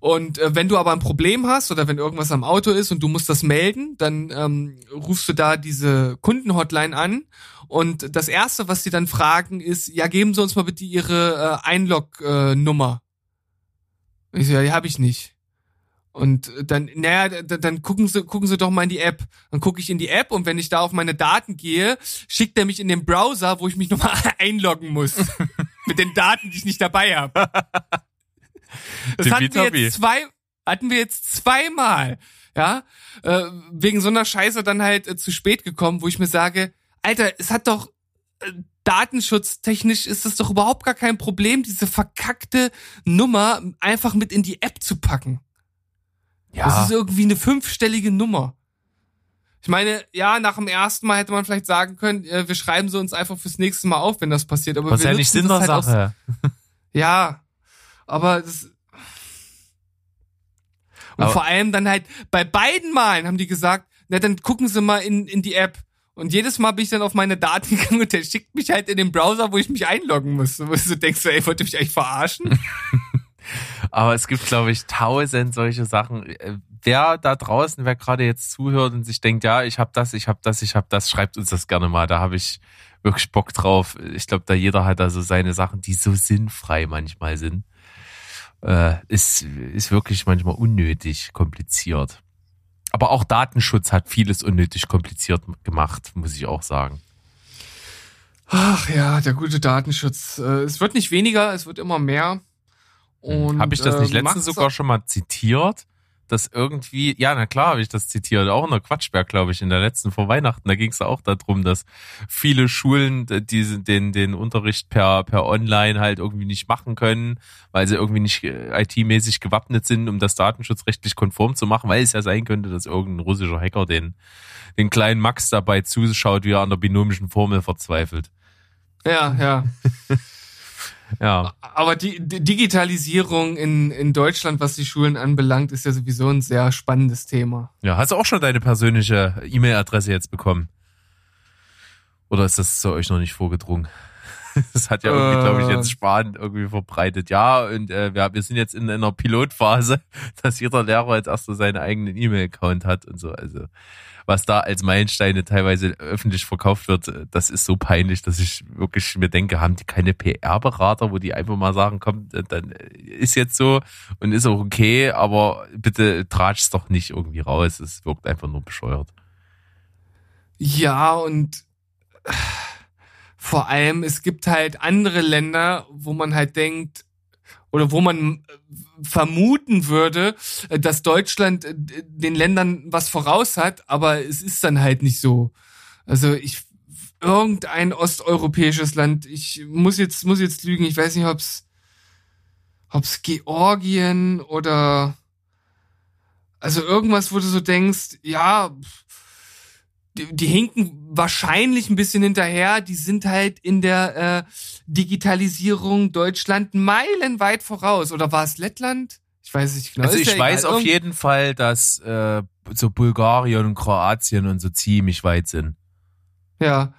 [SPEAKER 2] Und äh, wenn du aber ein Problem hast oder wenn irgendwas am Auto ist und du musst das melden, dann ähm, rufst du da diese Kundenhotline an und das erste, was sie dann fragen, ist, ja, geben Sie uns mal bitte Ihre äh, Einlog-Nummer. Äh, ich so, ja, die habe ich nicht. Und dann, naja, dann, dann gucken Sie, gucken Sie doch mal in die App. Dann gucke ich in die App und wenn ich da auf meine Daten gehe, schickt er mich in den Browser, wo ich mich nochmal einloggen muss. Mit den Daten, die ich nicht dabei habe. Das hatten wir jetzt zwei, hatten wir jetzt zweimal, ja, äh, wegen so einer Scheiße dann halt äh, zu spät gekommen, wo ich mir sage, Alter, es hat doch äh, datenschutztechnisch ist das doch überhaupt gar kein Problem, diese verkackte Nummer einfach mit in die App zu packen. Ja. Das ist irgendwie eine fünfstellige Nummer. Ich meine, ja, nach dem ersten Mal hätte man vielleicht sagen können, äh, wir schreiben sie uns einfach fürs nächste Mal auf, wenn das passiert. Aber
[SPEAKER 1] Was
[SPEAKER 2] wir
[SPEAKER 1] ja nicht Sinn der halt Sache.
[SPEAKER 2] Aus, ja, aber das, und aber vor allem dann halt bei beiden Malen haben die gesagt, na dann gucken Sie mal in, in die App. Und jedes Mal bin ich dann auf meine Daten gegangen und der schickt mich halt in den Browser, wo ich mich einloggen muss. Wo du denkst, ey, wollte mich eigentlich verarschen?
[SPEAKER 1] Aber es gibt, glaube ich, tausend solche Sachen. Äh, wer da draußen, wer gerade jetzt zuhört und sich denkt, ja, ich habe das, ich habe das, ich habe das, schreibt uns das gerne mal. Da habe ich wirklich Bock drauf. Ich glaube, da jeder hat da so seine Sachen, die so sinnfrei manchmal sind äh, ist, ist wirklich manchmal unnötig kompliziert. Aber auch Datenschutz hat vieles unnötig kompliziert gemacht, muss ich auch sagen.
[SPEAKER 2] Ach ja, der gute Datenschutz. Äh, es wird nicht weniger, es wird immer mehr.
[SPEAKER 1] Und, Habe ich das nicht äh, letztens sogar schon mal zitiert? Dass irgendwie, ja, na klar habe ich das zitiert, auch in der Quatschberg, glaube ich, in der letzten vor Weihnachten, da ging es auch darum, dass viele Schulen diese, den, den Unterricht per, per Online halt irgendwie nicht machen können, weil sie irgendwie nicht äh, IT-mäßig gewappnet sind, um das datenschutzrechtlich konform zu machen, weil es ja sein könnte, dass irgendein russischer Hacker den, den kleinen Max dabei zuschaut, wie er an der binomischen Formel verzweifelt.
[SPEAKER 2] Ja, ja. Ja. Aber die, die Digitalisierung in, in Deutschland, was die Schulen anbelangt, ist ja sowieso ein sehr spannendes Thema.
[SPEAKER 1] Ja, hast du auch schon deine persönliche E-Mail-Adresse jetzt bekommen? Oder ist das zu euch noch nicht vorgedrungen? Das hat ja irgendwie, glaube ich,
[SPEAKER 2] Äh.
[SPEAKER 1] jetzt Spahn irgendwie verbreitet. Ja, und äh, wir, wir sind jetzt in einer Pilotphase, dass jeder Lehrer jetzt erst so seinen eigenen E-Mail-Account hat und so. Also was da als Meilensteine teilweise öffentlich verkauft wird, äh, das ist so peinlich, dass ich wirklich mir denke, haben die keine PR-Berater, wo die einfach mal sagen, komm, äh, dann ist jetzt so und ist auch okay, aber bitte tratsch's doch nicht irgendwie raus. Es wirkt einfach nur bescheuert.
[SPEAKER 2] Ja, und äh, vor allem, es gibt halt andere Länder, wo man halt denkt, oder wo man äh, vermuten würde, äh, dass Deutschland äh, den Ländern was voraus hat, aber es ist dann halt nicht so. Also ich irgendein osteuropäisches Land, ich muss jetzt muss jetzt lügen, ich weiß nicht, ob's ob's Georgien oder also irgendwas, wo du so denkst, ja, die, die hinken wahrscheinlich ein bisschen hinterher. Die sind halt in der äh, Digitalisierung Deutschland meilenweit voraus. Oder war es Lettland? Ich weiß nicht genau.
[SPEAKER 1] Also ich
[SPEAKER 2] ja
[SPEAKER 1] weiß
[SPEAKER 2] egal.
[SPEAKER 1] auf jeden Fall, dass äh, so Bulgarien und Kroatien und so ziemlich weit sind.
[SPEAKER 2] Ja.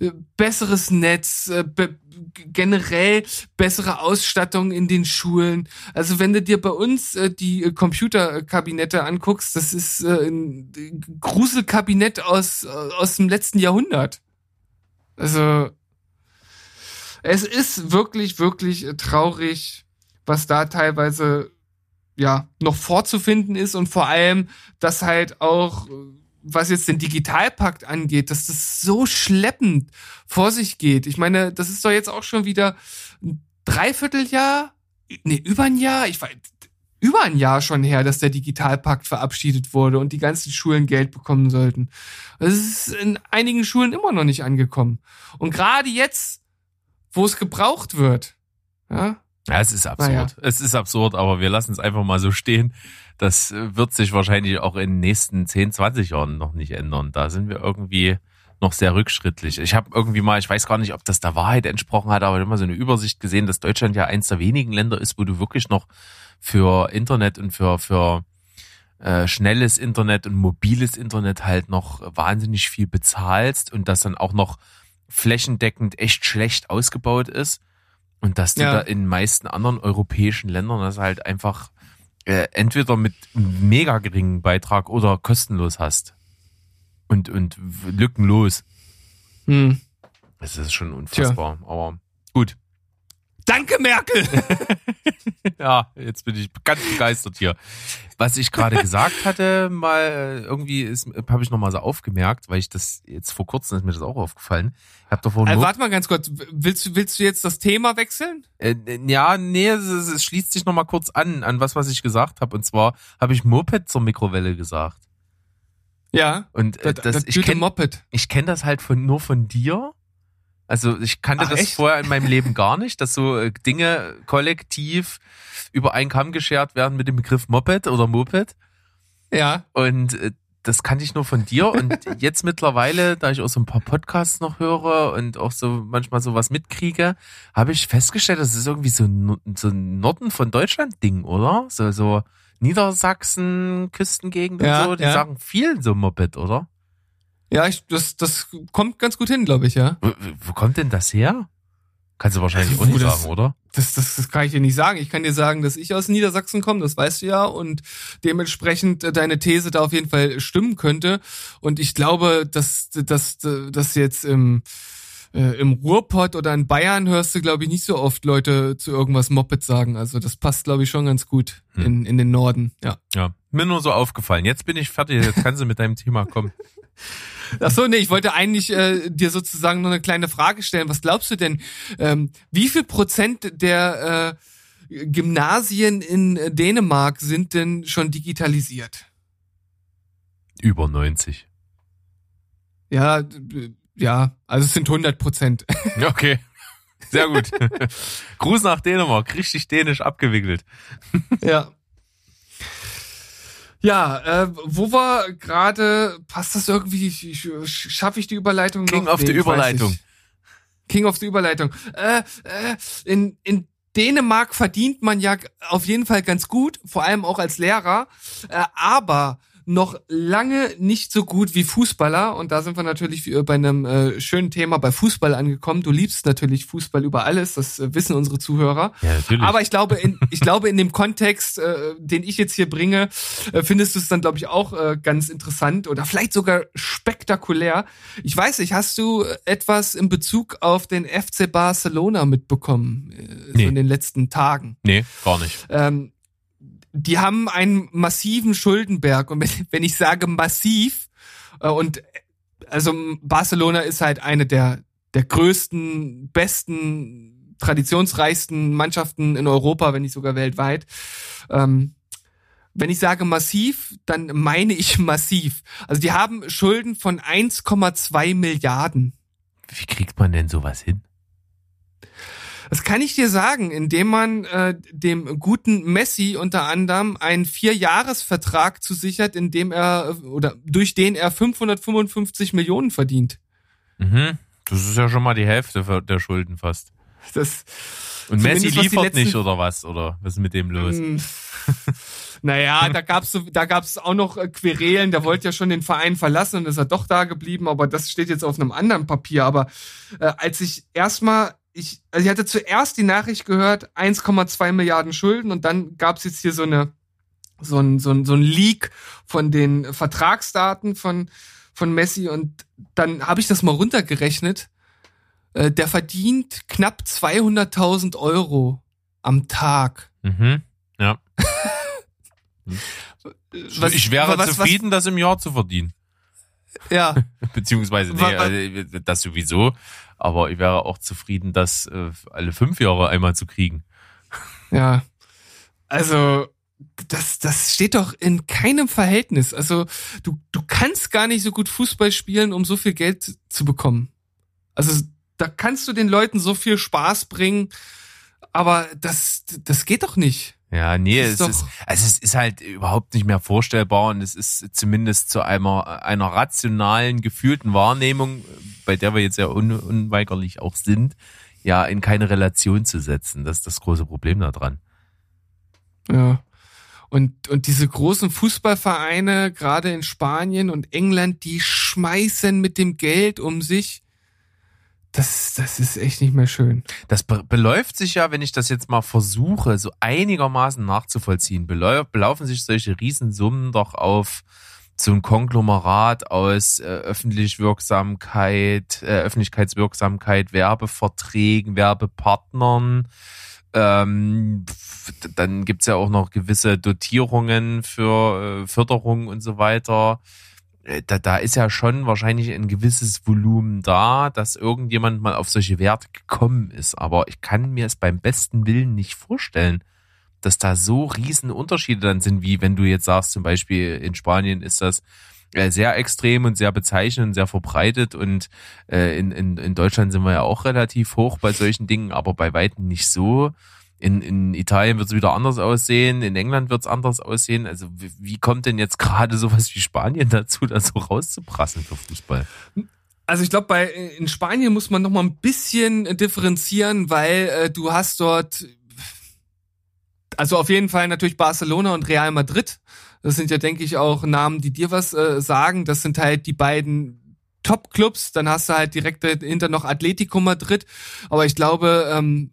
[SPEAKER 2] Äh, Besseres Netz, äh, be generell bessere Ausstattung in den Schulen. Also wenn du dir bei uns äh, die äh, Computerkabinette anguckst, das ist äh, ein Gruselkabinett aus, äh, aus dem letzten Jahrhundert. Also es ist wirklich, wirklich äh, traurig, was da teilweise ja noch vorzufinden ist und vor allem, dass halt auch, was jetzt den Digitalpakt angeht, dass das so schleppend vor sich geht. Ich meine, das ist doch jetzt auch schon wieder ein Dreivierteljahr, nee, über ein Jahr, ich weiß, über ein Jahr schon her, dass der Digitalpakt verabschiedet wurde und die ganzen Schulen Geld bekommen sollten. Das ist in einigen Schulen immer noch nicht angekommen. Und gerade jetzt, wo es gebraucht wird, ja,
[SPEAKER 1] Ja, es ist absurd.
[SPEAKER 2] Naja.
[SPEAKER 1] Es ist absurd, aber wir lassen es einfach mal so stehen. Das wird sich wahrscheinlich auch in den nächsten 10, 20 Jahren noch nicht ändern. Da sind wir irgendwie noch sehr rückschrittlich. Ich habe irgendwie mal, ich weiß gar nicht, ob das der Wahrheit entsprochen hat, aber immer so eine Übersicht gesehen, dass Deutschland ja eins der wenigen Länder ist, wo du wirklich noch für Internet und für, für äh, schnelles Internet und mobiles Internet halt noch wahnsinnig viel bezahlst und das dann auch noch flächendeckend echt schlecht ausgebaut ist. Und dass du
[SPEAKER 2] Ja.
[SPEAKER 1] da in den meisten anderen europäischen Ländern das halt einfach äh, entweder mit mega geringem Beitrag oder kostenlos hast. Und, und lückenlos.
[SPEAKER 2] hm.
[SPEAKER 1] Das ist schon unfassbar. Aber gut.
[SPEAKER 2] Danke, Merkel!
[SPEAKER 1] Ja, jetzt bin ich ganz begeistert hier. Was ich gerade gesagt hatte, mal äh, irgendwie ist, habe ich noch mal so aufgemerkt, weil ich das jetzt vor kurzem ist mir das auch aufgefallen. Ich habe davor
[SPEAKER 2] Äh,
[SPEAKER 1] nur,
[SPEAKER 2] warte mal ganz kurz. Willst du, willst du jetzt das Thema wechseln?
[SPEAKER 1] äh, ja, nee, es, es schließt sich noch mal kurz an an was, was ich gesagt habe. Und zwar habe ich Moped zur Mikrowelle gesagt.
[SPEAKER 2] Ja.
[SPEAKER 1] Und äh,
[SPEAKER 2] Das,
[SPEAKER 1] das,
[SPEAKER 2] das
[SPEAKER 1] ich kenne
[SPEAKER 2] Moped.
[SPEAKER 1] ich kenn das halt von, nur von dir. Also ich kannte
[SPEAKER 2] Ach,
[SPEAKER 1] das
[SPEAKER 2] echt?
[SPEAKER 1] vorher in meinem Leben gar nicht, dass so äh, Dinge kollektiv über einen Kamm geschert werden mit dem Begriff Moped oder Moped.
[SPEAKER 2] Ja.
[SPEAKER 1] Und äh, das kannte ich nur von dir. Und jetzt mittlerweile, da ich auch so ein paar Podcasts noch höre und auch so manchmal sowas mitkriege, habe ich festgestellt, das ist irgendwie so ein, so ein Norden von Deutschland Ding, oder? So, so Niedersachsen, Küstengegend
[SPEAKER 2] Ja,
[SPEAKER 1] und so, die
[SPEAKER 2] ja.
[SPEAKER 1] sagen viel so Moped, oder?
[SPEAKER 2] Ja, ich, das, das kommt ganz gut hin, glaube ich, ja.
[SPEAKER 1] Wo, wo kommt denn das her? Kannst du wahrscheinlich
[SPEAKER 2] Also,
[SPEAKER 1] auch nicht
[SPEAKER 2] das-
[SPEAKER 1] sagen, oder?
[SPEAKER 2] Das, das, das kann ich dir nicht sagen. Ich kann dir sagen, dass ich aus Niedersachsen komme, das weißt du ja, und dementsprechend äh, deine These da auf jeden Fall stimmen könnte. Und ich glaube, dass, dass, dass jetzt im, äh, im Ruhrpott oder in Bayern hörst du, glaube ich, nicht so oft Leute zu irgendwas Moped sagen. Also das passt, glaube ich, schon ganz gut
[SPEAKER 1] Hm.
[SPEAKER 2] in, in den Norden, ja.
[SPEAKER 1] Ja. Mir nur so aufgefallen. Jetzt bin ich fertig, jetzt kannst du mit deinem Thema kommen.
[SPEAKER 2] Ach so, nee, ich wollte eigentlich äh, dir sozusagen noch eine kleine Frage stellen. Was glaubst du denn, ähm, wie viel Prozent der äh, Gymnasien in Dänemark sind denn schon digitalisiert?
[SPEAKER 1] Über 90.
[SPEAKER 2] Ja, ja, also es sind 100 Prozent.
[SPEAKER 1] Okay. Sehr gut. Gruß nach Dänemark, richtig dänisch abgewickelt.
[SPEAKER 2] ja. Ja, äh, wo war gerade, passt das irgendwie, schaffe ich die Überleitung
[SPEAKER 1] King
[SPEAKER 2] noch?
[SPEAKER 1] of the
[SPEAKER 2] ich weiß
[SPEAKER 1] Überleitung.
[SPEAKER 2] King of the Überleitung. Äh, äh, in, in Dänemark verdient man ja auf jeden Fall ganz gut, vor allem auch als Lehrer. Äh, aber noch lange nicht so gut wie Fußballer. Und da sind wir natürlich bei einem äh, schönen Thema bei Fußball angekommen. Du liebst natürlich Fußball über alles, das äh, wissen unsere Zuhörer. Ja, natürlich. Aber ich glaube, in, ich glaube, in dem Kontext, äh, den ich jetzt hier bringe, äh, findest du es dann, glaube ich, auch äh, ganz interessant oder vielleicht sogar spektakulär. Ich weiß nicht, hast du etwas in Bezug auf den FC Barcelona mitbekommen äh, nee. so in den letzten Tagen?
[SPEAKER 1] Nee, gar nicht.
[SPEAKER 2] Ähm, die haben einen massiven Schuldenberg. Und wenn ich sage massiv, äh, und also Barcelona ist halt eine der, der größten, besten, traditionsreichsten Mannschaften in Europa, wenn nicht sogar weltweit. Ähm, wenn ich sage massiv, dann meine ich massiv. Also die haben Schulden von 1,2 Milliarden.
[SPEAKER 1] Wie kriegt man denn sowas hin?
[SPEAKER 2] Das kann ich dir sagen, indem man äh, dem guten Messi unter anderem einen Vierjahresvertrag zusichert, in dem er oder durch den er 555 Millionen verdient.
[SPEAKER 1] Mhm. Das ist ja schon mal die Hälfte der Schulden fast.
[SPEAKER 2] Das
[SPEAKER 1] und Messi liefert nicht oder was? Oder was ist mit dem los?
[SPEAKER 2] Hm. naja, da gab's da gab's auch noch äh, Querelen. Der wollte ja schon den Verein verlassen und ist er doch da geblieben. Aber das steht jetzt auf einem anderen Papier. Aber äh, als ich erstmal ich, also ich hatte zuerst die Nachricht gehört, 1,2 Milliarden Schulden und dann gab es jetzt hier so eine so ein, so ein, so ein Leak von den Vertragsdaten von, von Messi und dann habe ich das mal runtergerechnet. Äh, der verdient knapp 200.000 Euro am Tag.
[SPEAKER 1] Mhm. Ja. was, ich wäre was, zufrieden, was, das im Jahr zu verdienen.
[SPEAKER 2] Ja.
[SPEAKER 1] Beziehungsweise, nee, also, das sowieso. Aber ich wäre auch zufrieden, das äh, alle fünf Jahre einmal zu kriegen.
[SPEAKER 2] Ja. Also, das, das steht doch in keinem Verhältnis. Also, du, du kannst gar nicht so gut Fußball spielen, um so viel Geld zu bekommen. Also, da kannst du den Leuten so viel Spaß bringen, aber das, das geht doch nicht.
[SPEAKER 1] Ja, nee, ist es ist, also es ist halt überhaupt nicht mehr vorstellbar und es ist zumindest zu einer, einer rationalen, gefühlten Wahrnehmung, bei der wir jetzt ja un, unweigerlich auch sind, ja in keine Relation zu setzen. Das ist das große Problem daran.
[SPEAKER 2] Ja. Und, und diese großen Fußballvereine, gerade in Spanien und England, die schmeißen mit dem Geld um sich das, das ist echt nicht mehr schön.
[SPEAKER 1] Das beläuft sich ja, wenn ich das jetzt mal versuche, so einigermaßen nachzuvollziehen, belaufen sich solche Riesensummen doch auf so ein Konglomerat aus äh, Öffentlichwirksamkeit, äh, Öffentlichkeitswirksamkeit, Werbeverträgen, Werbepartnern. Ähm, dann gibt's ja auch noch gewisse Dotierungen für äh, Förderung und so weiter. Äh, da, da ist ja schon wahrscheinlich ein gewisses Volumen da, dass irgendjemand mal auf solche Werte gekommen ist. Aber ich kann mir es beim besten Willen nicht vorstellen, dass da so riesen Unterschiede dann sind, wie wenn du jetzt sagst, zum Beispiel in Spanien ist das äh, sehr extrem und sehr bezeichnend und sehr verbreitet und äh, in, in, in Deutschland sind wir ja auch relativ hoch bei solchen Dingen, aber bei weitem nicht so. In, in Italien wird es wieder anders aussehen, in England wird es anders aussehen. Also wie, wie kommt denn jetzt gerade sowas wie Spanien dazu, da so rauszuprassen für Fußball?
[SPEAKER 2] Also ich glaube, bei in Spanien muss man noch mal ein bisschen differenzieren, weil äh, du hast dort also auf jeden Fall natürlich Barcelona und Real Madrid. Das sind ja, denke ich, auch Namen, die dir was äh, sagen. Das sind halt die beiden Top-Clubs. Dann hast du halt direkt hinter noch Atletico Madrid. Aber ich glaube, ähm,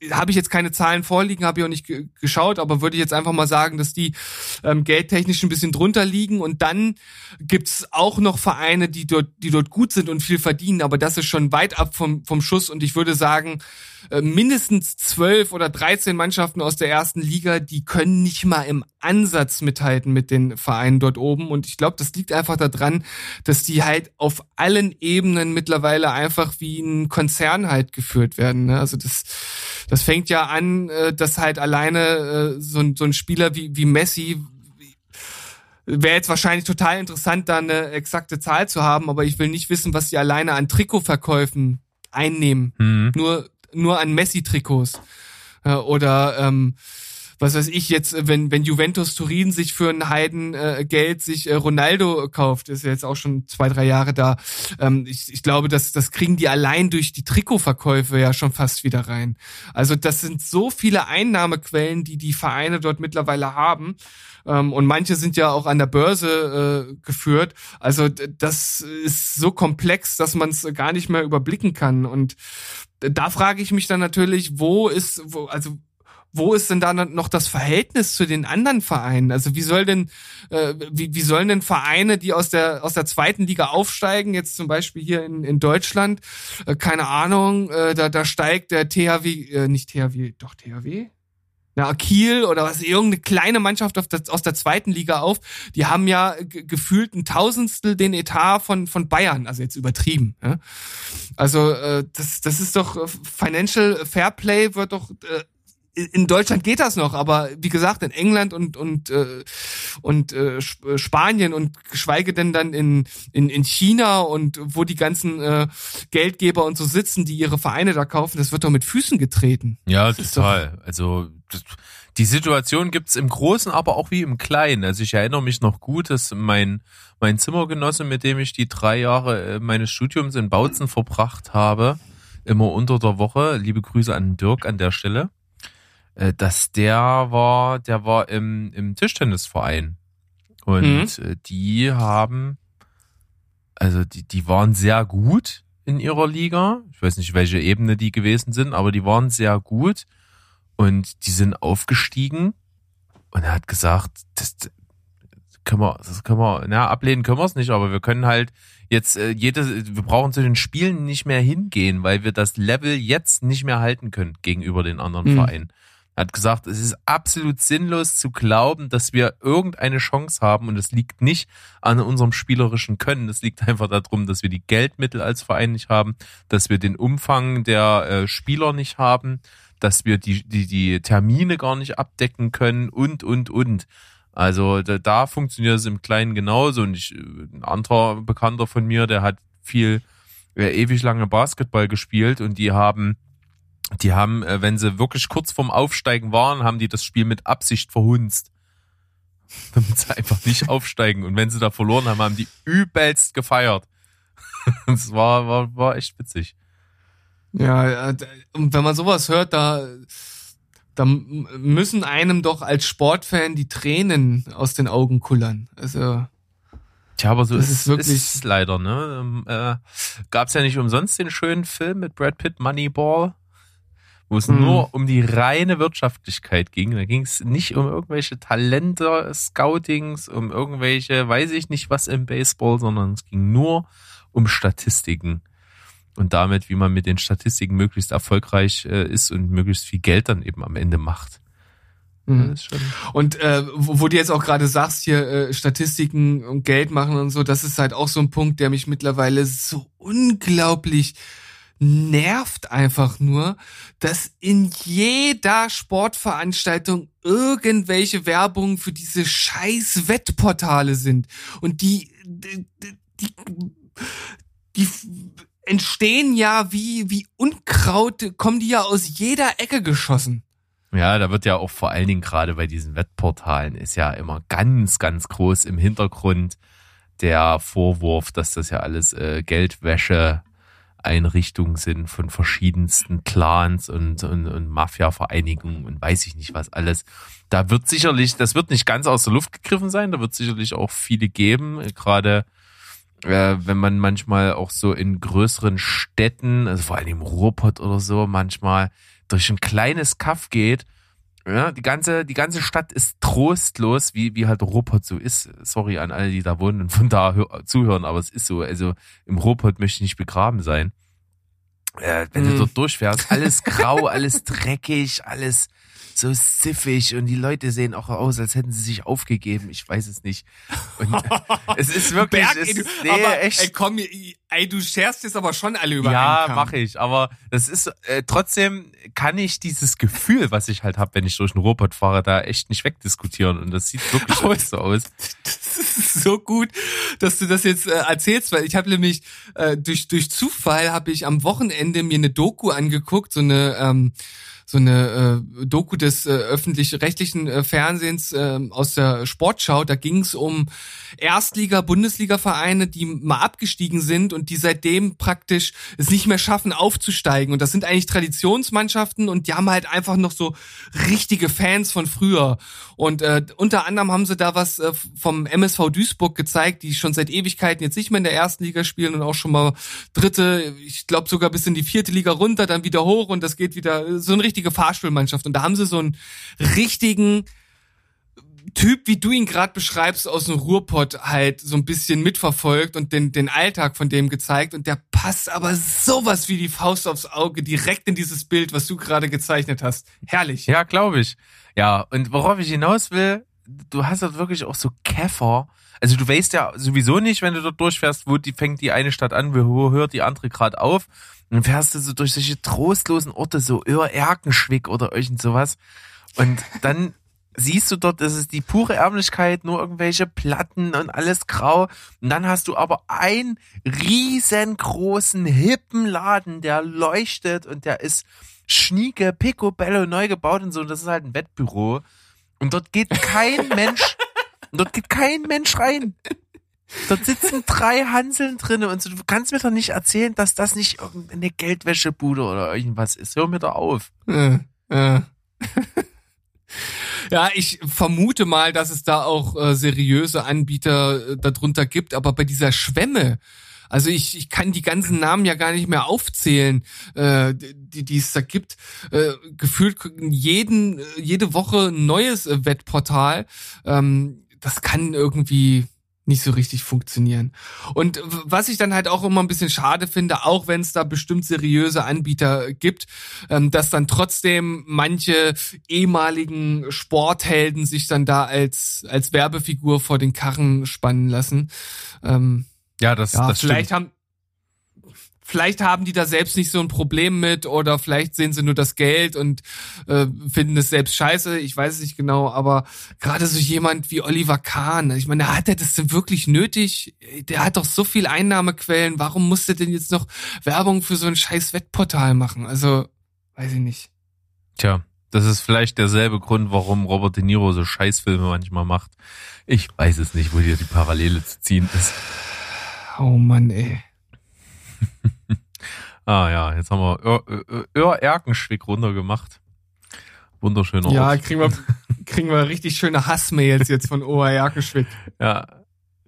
[SPEAKER 2] äh, habe ich jetzt keine Zahlen vorliegen, habe ich auch nicht geschaut, aber würde ich jetzt einfach mal sagen, dass die ähm, geldtechnisch ein bisschen drunter liegen. Und dann gibt's auch noch Vereine, die dort, die dort gut sind und viel verdienen, aber das ist schon weit ab vom, vom Schuss. Und ich würde sagen, äh, mindestens zwölf oder dreizehn Mannschaften aus der ersten Liga, die können nicht mal im Ansatz mithalten mit den Vereinen dort oben. Und ich glaube, das liegt einfach daran, dass die halt auf allen Ebenen mittlerweile einfach wie ein Konzern halt geführt werden. Ne? Also das, das fängt ja an, äh, dass halt alleine äh, so, ein, so ein Spieler wie, wie Messi Wäre jetzt wahrscheinlich total interessant, da eine exakte Zahl zu haben, aber ich will nicht wissen, was die alleine an Trikotverkäufen einnehmen. Mhm. Nur nur an Messi-Trikots. Äh, oder ähm, was weiß ich jetzt, wenn, wenn Juventus Turin sich für ein Heiden äh, sich äh, Ronaldo kauft, ist ja jetzt auch schon zwei, drei Jahre da. Ähm, ich, ich glaube, das, das kriegen die allein durch die Trikotverkäufe ja schon fast wieder rein. Also das sind so viele Einnahmequellen, die die Vereine dort mittlerweile haben. Ähm, und manche sind ja auch an der Börse äh, geführt. Also das ist so komplex, dass man es gar nicht mehr überblicken kann. Und da frage ich mich dann natürlich, wo ist, wo, also wo ist denn da noch das Verhältnis zu den anderen Vereinen? Also wie soll denn, äh, wie, wie sollen denn Vereine, die aus der aus der zweiten Liga aufsteigen, jetzt zum Beispiel hier in, in Deutschland, äh, keine Ahnung, äh, da da steigt der THW, äh, nicht THW, doch THW, na, Kiel oder was, irgendeine kleine Mannschaft der, aus der zweiten Liga auf, die haben ja gefühlt ein Tausendstel den Etat von, von Bayern, also jetzt übertrieben. Ja? Also äh, das, das ist doch äh, Financial Fairplay wird doch äh, in Deutschland geht das noch, aber wie gesagt, in England und und äh, und äh, Spanien und geschweige denn dann in in in China und wo die ganzen äh, Geldgeber und so sitzen, die ihre Vereine da kaufen, das wird doch mit Füßen getreten.
[SPEAKER 1] Ja, das total. also das, die Situation gibt's im Großen, aber auch wie im Kleinen. Also ich erinnere mich noch gut, dass mein mein Zimmergenosse, mit dem ich die drei Jahre äh, meines Studiums in Bautzen verbracht habe, immer unter der Woche. Liebe Grüße an Dirk an der Stelle äh, dass der war, der war im, im Tischtennisverein. Und mhm. Äh, die haben, also die, die waren sehr gut in ihrer Liga. Ich weiß nicht, welche Ebene die gewesen sind, aber die waren sehr gut. Und die sind aufgestiegen. Und er hat gesagt, das, können wir, das können wir, na, ablehnen können wir es nicht, aber wir können halt jetzt äh, jede, wir brauchen zu den Spielen nicht mehr hingehen, weil wir das Level jetzt nicht mehr halten können gegenüber den anderen mhm. Vereinen. Er hat gesagt, es ist absolut sinnlos zu glauben, dass wir irgendeine Chance haben und es liegt nicht an unserem spielerischen Können. Es liegt einfach darum, dass wir die Geldmittel als Verein nicht haben, dass wir den Umfang der äh, Spieler nicht haben, dass wir die, die, die Termine gar nicht abdecken können und, und, und. Also da, da funktioniert es im Kleinen genauso. Und ich, ein anderer Bekannter von mir, der hat viel äh, ewig lange Basketball gespielt und die haben die haben, äh, wenn sie wirklich kurz vorm Aufsteigen waren, haben die das Spiel mit Absicht verhunzt. Damit sie einfach nicht aufsteigen. Und wenn sie da verloren haben, haben die übelst gefeiert. Das war, war, war echt witzig.
[SPEAKER 2] Ja, wenn man sowas hört, da, da müssen einem doch als Sportfan die Tränen aus den Augen kullern. Also.
[SPEAKER 1] Tja, aber so ist, es wirklich ist leider, ne? Ähm, äh, Gab es ja nicht umsonst den schönen Film mit Brad Pitt, Moneyball wo es mhm. nur um die reine Wirtschaftlichkeit ging. Da ging es nicht um irgendwelche Talente, Scoutings, um irgendwelche, weiß ich nicht was im Baseball, sondern es ging nur um Statistiken. Und damit, wie man mit den Statistiken möglichst erfolgreich äh, ist und möglichst viel Geld dann eben am Ende macht.
[SPEAKER 2] Mhm. Und äh, wo, wo du jetzt auch gerade sagst, hier äh, Statistiken und Geld machen und so, das ist halt auch so ein Punkt, der mich mittlerweile so unglaublich nervt einfach nur, dass in jeder Sportveranstaltung irgendwelche Werbungen für diese scheiß Wettportale sind. Und die, die, die, die entstehen ja wie, wie Unkraut, kommen die ja aus jeder Ecke geschossen.
[SPEAKER 1] Ja, da wird ja auch vor allen Dingen gerade bei diesen Wettportalen ist ja immer ganz, ganz groß im Hintergrund der Vorwurf, dass das ja alles äh, Geldwäsche Einrichtungen sind von verschiedensten Clans und, und, und Mafia-Vereinigungen und weiß ich nicht was alles. Da wird sicherlich, das wird nicht ganz aus der Luft gegriffen sein, da wird sicherlich auch viele geben, gerade äh, wenn man manchmal auch so in größeren Städten, also vor allem im Ruhrpott oder so, manchmal durch ein kleines Kaff geht, ja, die ganze, die ganze Stadt ist trostlos, wie, wie halt Ruhrpott so ist. Sorry an alle, die da wohnen und von da zuhören, aber es ist so. Also im Ruhrpott möchte ich nicht begraben sein. Äh, wenn mm. du mhm. dort durchfährst, alles grau, alles dreckig, alles so siffig und die Leute sehen auch aus, als hätten sie sich aufgegeben. Ich weiß es nicht. Und es ist wirklich, Berg, es, ey, du, nee,
[SPEAKER 2] aber, echt. Ey, komm, ey, du scherst jetzt aber schon alle über
[SPEAKER 1] Ja, mache ich. Aber das ist äh, trotzdem kann ich dieses Gefühl, was ich halt habe, wenn ich durch einen Robot fahre, da echt nicht wegdiskutieren. Und das sieht wirklich aus. so aus.
[SPEAKER 2] Das ist so gut, dass du das jetzt äh, erzählst, weil ich habe nämlich äh, durch durch Zufall habe ich am Wochenende mir eine Doku angeguckt, so eine ähm, so eine äh, Doku des äh, öffentlich-rechtlichen äh, Fernsehens äh, aus der Sportschau. Da ging es um Erstliga, Bundesliga-Vereine, die mal abgestiegen sind und die seitdem praktisch es nicht mehr schaffen, aufzusteigen. Und das sind eigentlich Traditionsmannschaften und die haben halt einfach noch so richtige Fans von früher. Und äh, unter anderem haben sie da was äh, vom MSV Duisburg gezeigt, die schon seit Ewigkeiten jetzt nicht mehr in der ersten Liga spielen und auch schon mal dritte, ich glaube sogar bis in die vierte Liga runter, dann wieder hoch und das geht wieder so eine richtige Fahrstuhlmannschaft. Und da haben sie so einen richtigen Typ, wie du ihn gerade beschreibst, aus dem Ruhrpott halt so ein bisschen mitverfolgt und den, den Alltag von dem gezeigt. Und der passt aber sowas wie die Faust aufs Auge direkt in dieses Bild, was du gerade gezeichnet hast. Herrlich.
[SPEAKER 1] Ja, glaube ich. Ja, und worauf ich hinaus will, du hast dort wirklich auch so Käfer. Also du weißt ja sowieso nicht, wenn du dort durchfährst, wo die fängt die eine Stadt an, wo hört die andere gerade auf. Dann fährst du so durch solche trostlosen Orte, so Erkenschwick oder irgend sowas. Und dann siehst du dort, das ist die pure Ärmlichkeit, nur irgendwelche Platten und alles grau. Und dann hast du aber einen riesengroßen, hippen Laden, der leuchtet und der ist schnieke, picobello neu gebaut und so. Und das ist halt ein Wettbüro. Und dort geht kein Mensch, dort geht kein Mensch rein. Dort sitzen drei Hanseln drinne und so, du kannst mir doch nicht erzählen, dass das nicht irgendeine Geldwäschebude oder irgendwas ist. Hör mir doch auf.
[SPEAKER 2] Äh, äh. Ja, ich vermute mal, dass es da auch äh, seriöse Anbieter äh, darunter gibt, aber bei dieser Schwemme, also ich, ich kann die ganzen Namen ja gar nicht mehr aufzählen, äh, die, die es da gibt. Äh, gefühlt jeden, jede Woche ein neues äh, Wettportal. Ähm, das kann irgendwie nicht so richtig funktionieren. Und was ich dann halt auch immer ein bisschen schade finde, auch wenn es da bestimmt seriöse Anbieter gibt, ähm, dass dann trotzdem manche ehemaligen Sporthelden sich dann da als als Werbefigur vor den Karren spannen lassen. Ähm,
[SPEAKER 1] ja, das, ja, das
[SPEAKER 2] vielleicht
[SPEAKER 1] stimmt.
[SPEAKER 2] haben vielleicht haben die da selbst nicht so ein Problem mit oder vielleicht sehen sie nur das Geld und äh, finden es selbst scheiße. Ich weiß es nicht genau, aber gerade so jemand wie Oliver Kahn, ich meine, hat er das denn wirklich nötig? Der hat doch so viel Einnahmequellen. Warum muss der denn jetzt noch Werbung für so ein scheiß Wettportal machen? Also, weiß ich nicht.
[SPEAKER 1] Tja, das ist vielleicht derselbe Grund, warum Robert De Niro so Scheißfilme manchmal macht. Ich weiß es nicht, wo hier die Parallele zu ziehen ist.
[SPEAKER 2] Oh Mann, ey.
[SPEAKER 1] ah ja, jetzt haben wir Öhr-Erkenschwick runtergemacht. Wunderschöner
[SPEAKER 2] ja,
[SPEAKER 1] Ort.
[SPEAKER 2] Ja, kriegen wir, kriegen wir richtig schöne Hassmails jetzt von Ohr Erkenschwick.
[SPEAKER 1] Ja,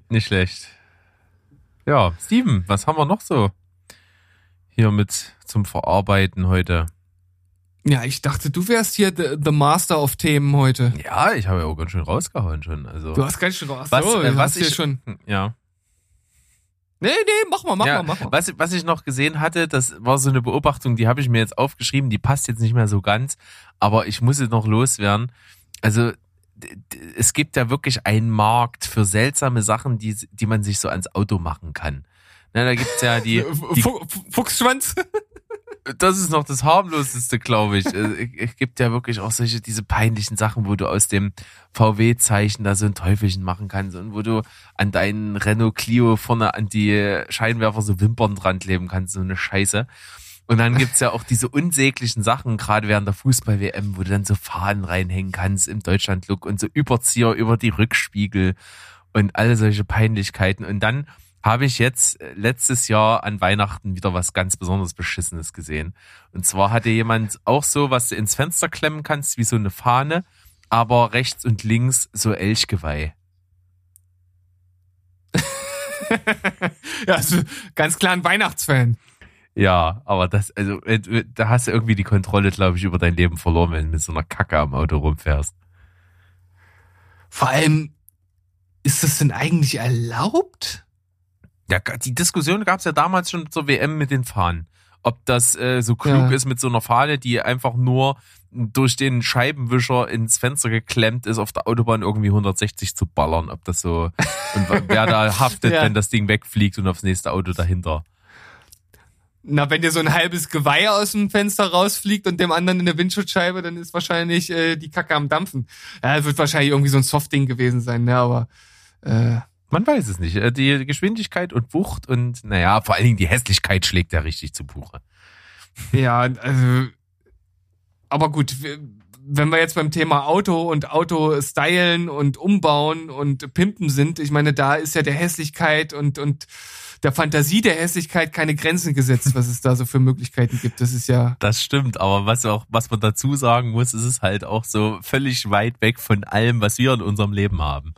[SPEAKER 1] nicht schlecht. Ja, Steven, was haben wir noch so hier mit zum Verarbeiten heute?
[SPEAKER 2] Ja, ich dachte, du wärst hier the, the Master of Themen heute.
[SPEAKER 1] Ja, ich habe ja auch ganz schön rausgehauen schon. Also
[SPEAKER 2] du hast ganz schön raus.
[SPEAKER 1] Was, äh, was ich
[SPEAKER 2] schon.
[SPEAKER 1] Ja.
[SPEAKER 2] Nee, nee, mach mal, mach
[SPEAKER 1] ja,
[SPEAKER 2] mal, mach mal.
[SPEAKER 1] Was, was ich noch gesehen hatte, das war so eine Beobachtung, die habe ich mir jetzt aufgeschrieben, die passt jetzt nicht mehr so ganz, aber ich muss es noch loswerden. Also es gibt ja wirklich einen Markt für seltsame Sachen, die, die man sich so ans Auto machen kann. Ne, da gibt's ja die, die
[SPEAKER 2] Fuchsschwanz.
[SPEAKER 1] Das ist noch das harmloseste, glaube ich. Es gibt ja wirklich auch solche, diese peinlichen Sachen, wo du aus dem VW-Zeichen da so ein Teufelchen machen kannst und wo du an deinen Renault Clio vorne an die Scheinwerfer so Wimpern dran kleben kannst, so eine Scheiße. Und dann gibt's ja auch diese unsäglichen Sachen, gerade während der Fußball-WM, wo du dann so Fahnen reinhängen kannst im Deutschland-Look und so Überzieher über die Rückspiegel und alle solche Peinlichkeiten. Und dann habe ich jetzt äh, letztes Jahr an Weihnachten wieder was ganz besonders Beschissenes gesehen. Und zwar hatte jemand auch so, was du ins Fenster klemmen kannst, wie so eine Fahne, aber rechts und links so Elchgeweih.
[SPEAKER 2] ja, also ganz klar ein Weihnachtsfan.
[SPEAKER 1] Ja, aber das, also, äh, da hast du irgendwie die Kontrolle, glaube ich, über dein Leben verloren, wenn du mit so einer Kacke am Auto rumfährst.
[SPEAKER 2] Vor allem, ist das denn eigentlich erlaubt?
[SPEAKER 1] Ja, die Diskussion gab es ja damals schon zur WM mit den Fahnen. Ob das äh, so klug ja. ist mit so einer Fahne, die einfach nur durch den Scheibenwischer ins Fenster geklemmt ist, auf der Autobahn irgendwie 160 zu ballern. Ob das so, und wer da haftet, ja. wenn das Ding wegfliegt und aufs nächste Auto dahinter.
[SPEAKER 2] Na, wenn dir so ein halbes Geweih aus dem Fenster rausfliegt und dem anderen in der Windschutzscheibe, dann ist wahrscheinlich äh, die Kacke am Dampfen. Ja, wird wahrscheinlich irgendwie so ein Softding gewesen sein, ne, aber äh,
[SPEAKER 1] man weiß es nicht. Äh, die Geschwindigkeit und Wucht und naja, vor allen Dingen die Hässlichkeit schlägt ja richtig zu Buche.
[SPEAKER 2] Ja, also aber gut, wenn wir jetzt beim Thema Auto und Auto stylen und umbauen und pimpen sind, ich meine, da ist ja der Hässlichkeit und, und der Fantasie der Hässlichkeit keine Grenzen gesetzt, was es da so für Möglichkeiten gibt. Das ist ja.
[SPEAKER 1] Das stimmt, aber was auch, was man dazu sagen muss, ist es halt auch so völlig weit weg von allem, was wir in unserem Leben haben.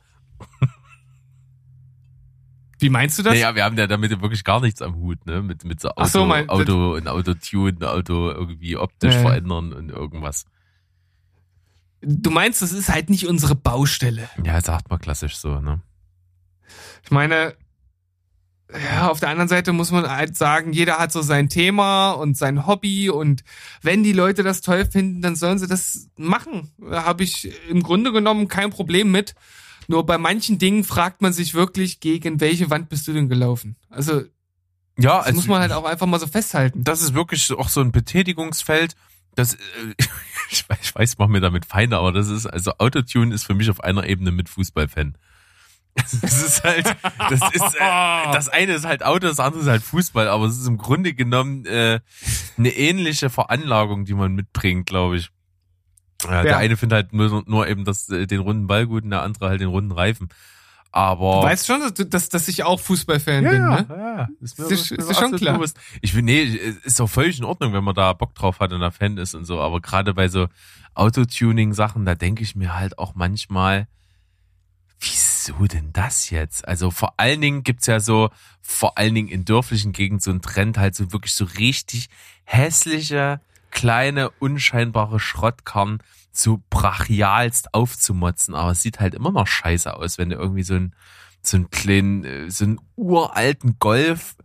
[SPEAKER 2] Wie meinst du das?
[SPEAKER 1] Naja, wir haben ja damit wirklich gar nichts am Hut, ne? Mit, mit so Auto, so, mein, Auto und Autotune, Auto irgendwie optisch äh. verändern und irgendwas.
[SPEAKER 2] Du meinst, das ist halt nicht unsere Baustelle.
[SPEAKER 1] Ja, sagt man klassisch so, ne?
[SPEAKER 2] Ich meine, ja, auf der anderen Seite muss man halt sagen, jeder hat so sein Thema und sein Hobby und wenn die Leute das toll finden, dann sollen sie das machen. Da habe ich im Grunde genommen kein Problem mit. Nur bei manchen Dingen fragt man sich wirklich, gegen welche Wand bist du denn gelaufen? Also, ja, das also, muss man halt auch einfach mal so festhalten.
[SPEAKER 1] Das ist wirklich auch so ein Betätigungsfeld. Das, äh, ich weiß, ich weiß, mach mir damit Feinde, aber das ist, also Autotune ist für mich auf einer Ebene mit Fußballfan. Das ist halt, das ist, äh, das eine ist halt Auto, das andere ist halt Fußball, aber es ist im Grunde genommen äh, eine ähnliche Veranlagung, die man mitbringt, glaube ich. Ja, ja. Der eine findet halt nur, nur eben das, äh, den runden Ball gut und der andere halt den runden Reifen. Aber.
[SPEAKER 2] Du weißt schon, dass, dass, dass ich auch Fußballfan ja, bin, ne? Ja,
[SPEAKER 1] ja. Ist mir, ist, ist, ist schon klar. Bewusst. Ich bin, nee, ist doch völlig in Ordnung, wenn man da Bock drauf hat und da Fan ist und so. Aber gerade bei so Autotuning-Sachen, da denke ich mir halt auch manchmal, wieso denn das jetzt? Also vor allen Dingen gibt's ja so, vor allen Dingen in dörflichen Gegenden so einen Trend, halt so wirklich so richtig hässliche, kleine, unscheinbare Schrottkarren so brachialst aufzumotzen, aber es sieht halt immer noch scheiße aus, wenn du irgendwie so einen, so einen kleinen, äh, so einen uralten Golf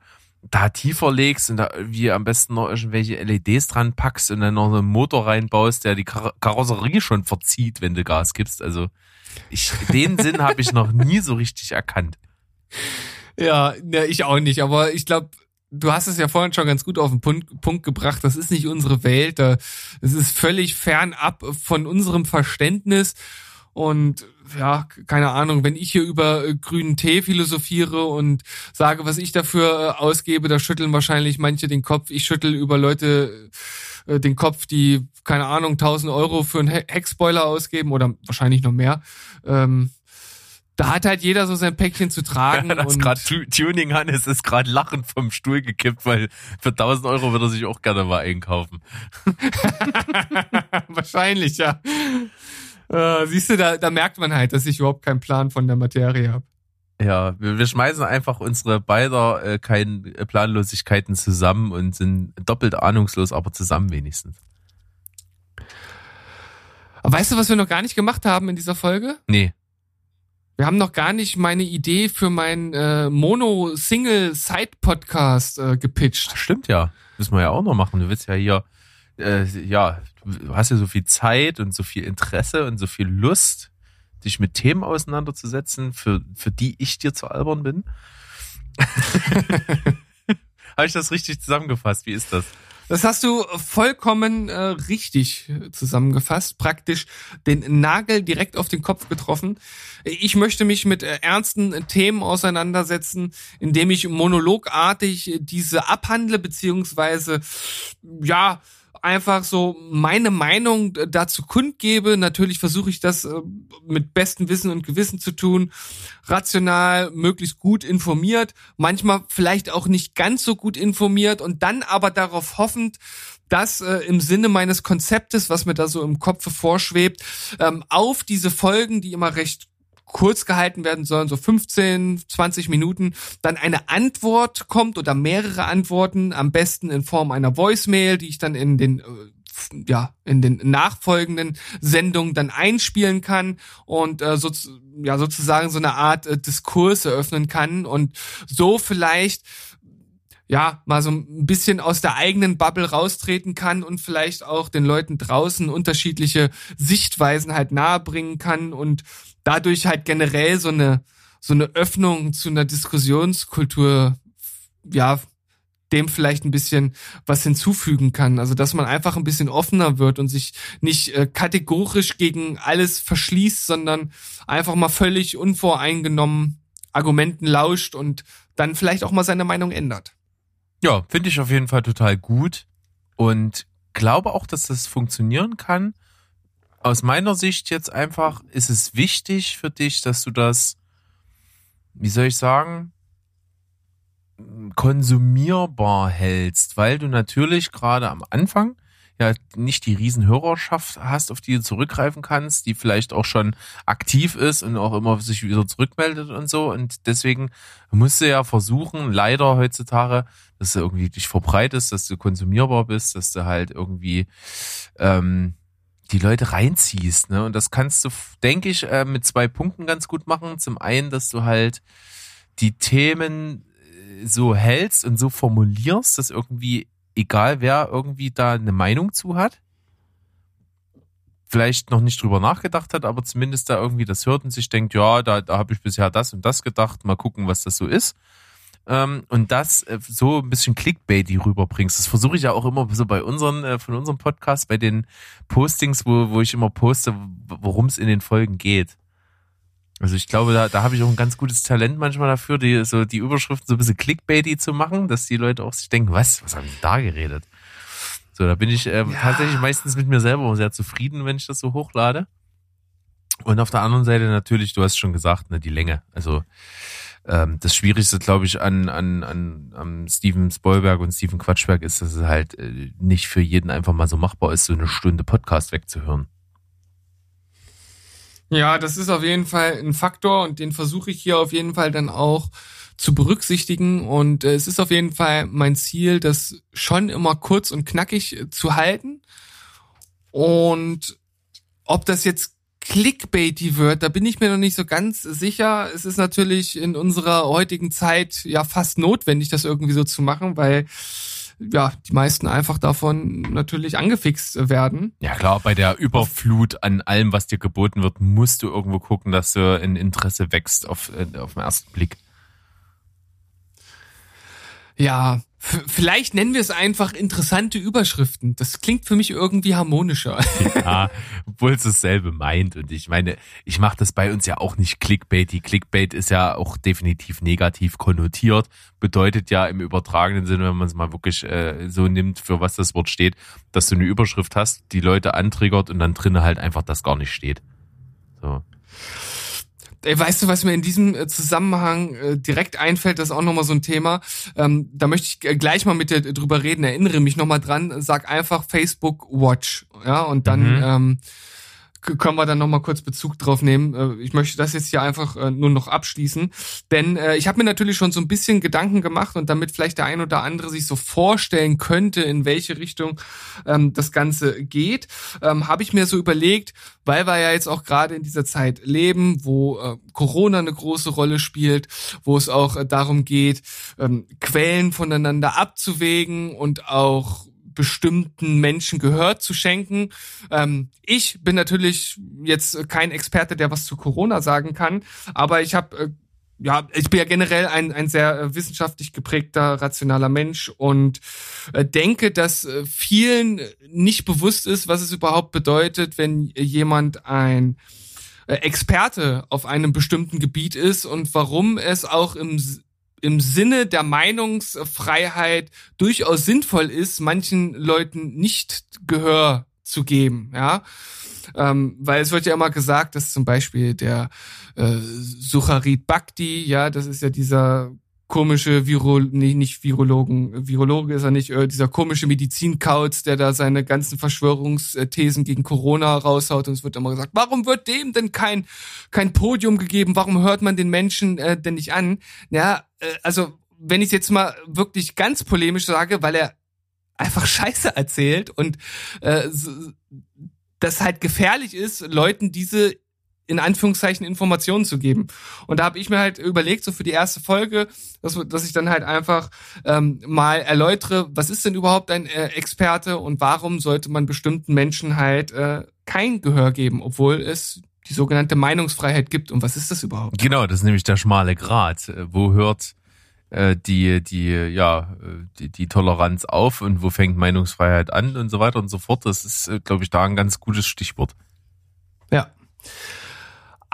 [SPEAKER 1] da tiefer legst und da wie am besten noch irgendwelche LEDs dran packst und dann noch so einen Motor reinbaust, der die Kar Karosserie schon verzieht, wenn du Gas gibst. Also ich, den Sinn habe ich noch nie so richtig erkannt.
[SPEAKER 2] Ja, ne, ich auch nicht, aber ich glaube, du hast es ja vorhin schon ganz gut auf den Punkt, Punkt gebracht. Das ist nicht unsere Welt. Es ist völlig fernab von unserem Verständnis. Und ja, keine Ahnung, wenn ich hier über äh, grünen Tee philosophiere und sage, was ich dafür äh, ausgebe, da schütteln wahrscheinlich manche den Kopf. Ich schüttel über Leute äh, den Kopf, die, keine Ahnung, 1000 Euro für einen Heckspoiler ausgeben oder wahrscheinlich noch mehr. Ähm, da hat halt jeder so sein Päckchen zu tragen.
[SPEAKER 1] Ja, das gerade Tuning Hannes ist gerade lachend vom Stuhl gekippt, weil für 1000 Euro würde er sich auch gerne mal einkaufen.
[SPEAKER 2] Wahrscheinlich, ja. Äh, siehst du, da, da merkt man halt, dass ich überhaupt keinen Plan von der Materie habe.
[SPEAKER 1] Ja, wir, wir schmeißen einfach unsere beider äh, keine Planlosigkeiten zusammen und sind doppelt ahnungslos, aber zusammen wenigstens.
[SPEAKER 2] weißt du, was wir noch gar nicht gemacht haben in dieser Folge?
[SPEAKER 1] Nee.
[SPEAKER 2] Wir haben noch gar nicht meine Idee für meinen äh, Mono-Single-Side-Podcast äh, gepitcht.
[SPEAKER 1] Stimmt ja. Müssen wir ja auch noch machen. Du willst ja hier, äh, ja, du hast ja so viel Zeit und so viel Interesse und so viel Lust, dich mit Themen auseinanderzusetzen, für, für die ich dir zu albern bin. Habe ich das richtig zusammengefasst? Wie ist das?
[SPEAKER 2] Das hast du vollkommen äh, richtig zusammengefasst, praktisch den Nagel direkt auf den Kopf getroffen. Ich möchte mich mit äh, ernsten Themen auseinandersetzen, indem ich monologartig diese abhandle, beziehungsweise ja, einfach so meine Meinung dazu kundgebe. Natürlich versuche ich das äh, mit bestem Wissen und Gewissen zu tun, rational, möglichst gut informiert, manchmal vielleicht auch nicht ganz so gut informiert und dann aber darauf hoffend, dass äh, im Sinne meines Konzeptes, was mir da so im Kopf vorschwebt, ähm, auf diese Folgen, die immer recht kurz gehalten werden sollen, so 15, 20 Minuten, dann eine Antwort kommt oder mehrere Antworten, am besten in Form einer Voicemail, die ich dann in den äh, ja, in den nachfolgenden Sendungen dann einspielen kann und äh, so, ja, sozusagen so eine Art äh, Diskurs eröffnen kann. Und so vielleicht ja, mal so ein bisschen aus der eigenen Bubble raustreten kann und vielleicht auch den Leuten draußen unterschiedliche Sichtweisen halt nahebringen kann und dadurch halt generell so eine, so eine Öffnung zu einer Diskussionskultur, ja, dem vielleicht ein bisschen was hinzufügen kann. Also, dass man einfach ein bisschen offener wird und sich nicht äh, kategorisch gegen alles verschließt, sondern einfach mal völlig unvoreingenommen Argumenten lauscht und dann vielleicht auch mal seine Meinung ändert.
[SPEAKER 1] Ja, finde ich auf jeden Fall total gut. Und glaube auch, dass das funktionieren kann. Aus meiner Sicht jetzt einfach ist es wichtig für dich, dass du das, wie soll ich sagen, konsumierbar hältst, weil du natürlich gerade am Anfang ja nicht die Riesenhörerschaft hast, auf die du zurückgreifen kannst, die vielleicht auch schon aktiv ist und auch immer sich wieder zurückmeldet und so. Und deswegen musst du ja versuchen, leider heutzutage, dass du irgendwie dich verbreitest, dass du konsumierbar bist, dass du halt irgendwie ähm, die Leute reinziehst. Ne? Und das kannst du, denke ich, äh, mit zwei Punkten ganz gut machen. Zum einen, dass du halt die Themen äh, so hältst und so formulierst, dass irgendwie egal wer irgendwie da eine Meinung zu hat, vielleicht noch nicht drüber nachgedacht hat, aber zumindest da irgendwie das hört und sich denkt, ja, da, da habe ich bisher das und das gedacht, mal gucken, was das so ist. Ähm, und das äh, so ein bisschen Clickbaity rüberbringst. Das versuche ich ja auch immer so bei unseren, äh, von unserem Podcast, bei den Postings, wo, wo ich immer poste, worum es in den Folgen geht. Also ich glaube, da, da habe ich auch ein ganz gutes Talent manchmal dafür, die, so die Überschriften so ein bisschen clickbaity zu machen, dass die Leute auch sich denken, was, was haben die da geredet? So, da bin ich äh, ja. tatsächlich meistens mit mir selber sehr zufrieden, wenn ich das so hochlade. Und auf der anderen Seite natürlich, du hast schon gesagt, ne, die Länge. Also ähm, das Schwierigste, glaube ich, an, an, an, an Steven Spoilberg und Steven Quatschberg ist, dass es halt äh, nicht für jeden einfach mal so machbar ist, so eine Stunde Podcast wegzuhören.
[SPEAKER 2] Ja, das ist auf jeden Fall ein Faktor und den versuche ich hier auf jeden Fall dann auch zu berücksichtigen. Und äh, es ist auf jeden Fall mein Ziel, das schon immer kurz und knackig äh, zu halten. Und ob das jetzt clickbaity wird, da bin ich mir noch nicht so ganz sicher. Es ist natürlich in unserer heutigen Zeit ja fast notwendig, das irgendwie so zu machen, weil ja, die meisten einfach davon natürlich angefixt werden.
[SPEAKER 1] Ja klar, bei der Überflut an allem, was dir geboten wird, musst du irgendwo gucken, dass du ein Interesse wächst auf, äh, auf den ersten Blick.
[SPEAKER 2] Ja, Vielleicht nennen wir es einfach interessante Überschriften. Das klingt für mich irgendwie harmonischer.
[SPEAKER 1] Ja, obwohl es dasselbe meint. Und ich meine, ich mache das bei uns ja auch nicht Clickbaity. Clickbait ist ja auch definitiv negativ konnotiert. Bedeutet ja im übertragenen Sinne, wenn man es mal wirklich äh, so nimmt, für was das Wort steht, dass du eine Überschrift hast, die Leute antriggert und dann drinnen halt einfach das gar nicht steht. So.
[SPEAKER 2] Ey, weißt du, was mir in diesem äh, Zusammenhang äh, direkt einfällt, das ist auch nochmal so ein Thema. Ähm, da möchte ich äh, gleich mal mit dir drüber reden. Erinnere mich nochmal dran. Sag einfach Facebook Watch. Ja, und dann mhm. ähm, können wir dann nochmal kurz Bezug drauf nehmen. Äh, ich möchte das jetzt hier einfach äh, nur noch abschließen. Denn äh, ich habe mir natürlich schon so ein bisschen Gedanken gemacht und damit vielleicht der ein oder andere sich so vorstellen könnte, in welche Richtung ähm, das Ganze geht, ähm, habe ich mir so überlegt, weil wir ja jetzt auch gerade in dieser Zeit leben, wo Corona eine große Rolle spielt, wo es auch darum geht, ähm, Quellen voneinander abzuwägen und auch bestimmten Menschen Gehör zu schenken. Ähm, ich bin natürlich jetzt kein Experte, der was zu Corona sagen kann, aber ich habe äh, ja, ich bin ja generell ein, ein sehr äh, wissenschaftlich geprägter, rationaler Mensch und äh, denke, dass äh, vielen nicht bewusst ist, was es überhaupt bedeutet, wenn jemand ein Experte auf einem bestimmten Gebiet ist und warum es auch im im Sinne der Meinungsfreiheit durchaus sinnvoll ist, manchen Leuten nicht Gehör zu geben, ja. Ähm, weil es wird ja immer gesagt, dass zum Beispiel der äh, Sucharit Bhakti, ja, das ist ja dieser komische Viro, nee, nicht Virologen, Virologe ist er nicht, äh, dieser komische Medizinkauz, der da seine ganzen Verschwörungsthesen gegen Corona raushaut und es wird immer gesagt, warum wird dem denn kein, kein Podium gegeben, warum hört man den Menschen äh, denn nicht an? Ja, äh, also wenn ich jetzt mal wirklich ganz polemisch sage, weil er einfach Scheiße erzählt und äh, das halt gefährlich ist, Leuten diese in Anführungszeichen Informationen zu geben. Und da habe ich mir halt überlegt, so für die erste Folge, dass, dass ich dann halt einfach ähm, mal erläutere, was ist denn überhaupt ein äh, Experte und warum sollte man bestimmten Menschen halt äh, kein Gehör geben, obwohl es die sogenannte Meinungsfreiheit gibt. Und was ist das überhaupt?
[SPEAKER 1] Genau, das ist nämlich der schmale Grat. Wo hört äh, die, die, ja, die, die Toleranz auf und wo fängt Meinungsfreiheit an und so weiter und so fort. Das ist, äh, glaube ich, da ein ganz gutes Stichwort.
[SPEAKER 2] Ja.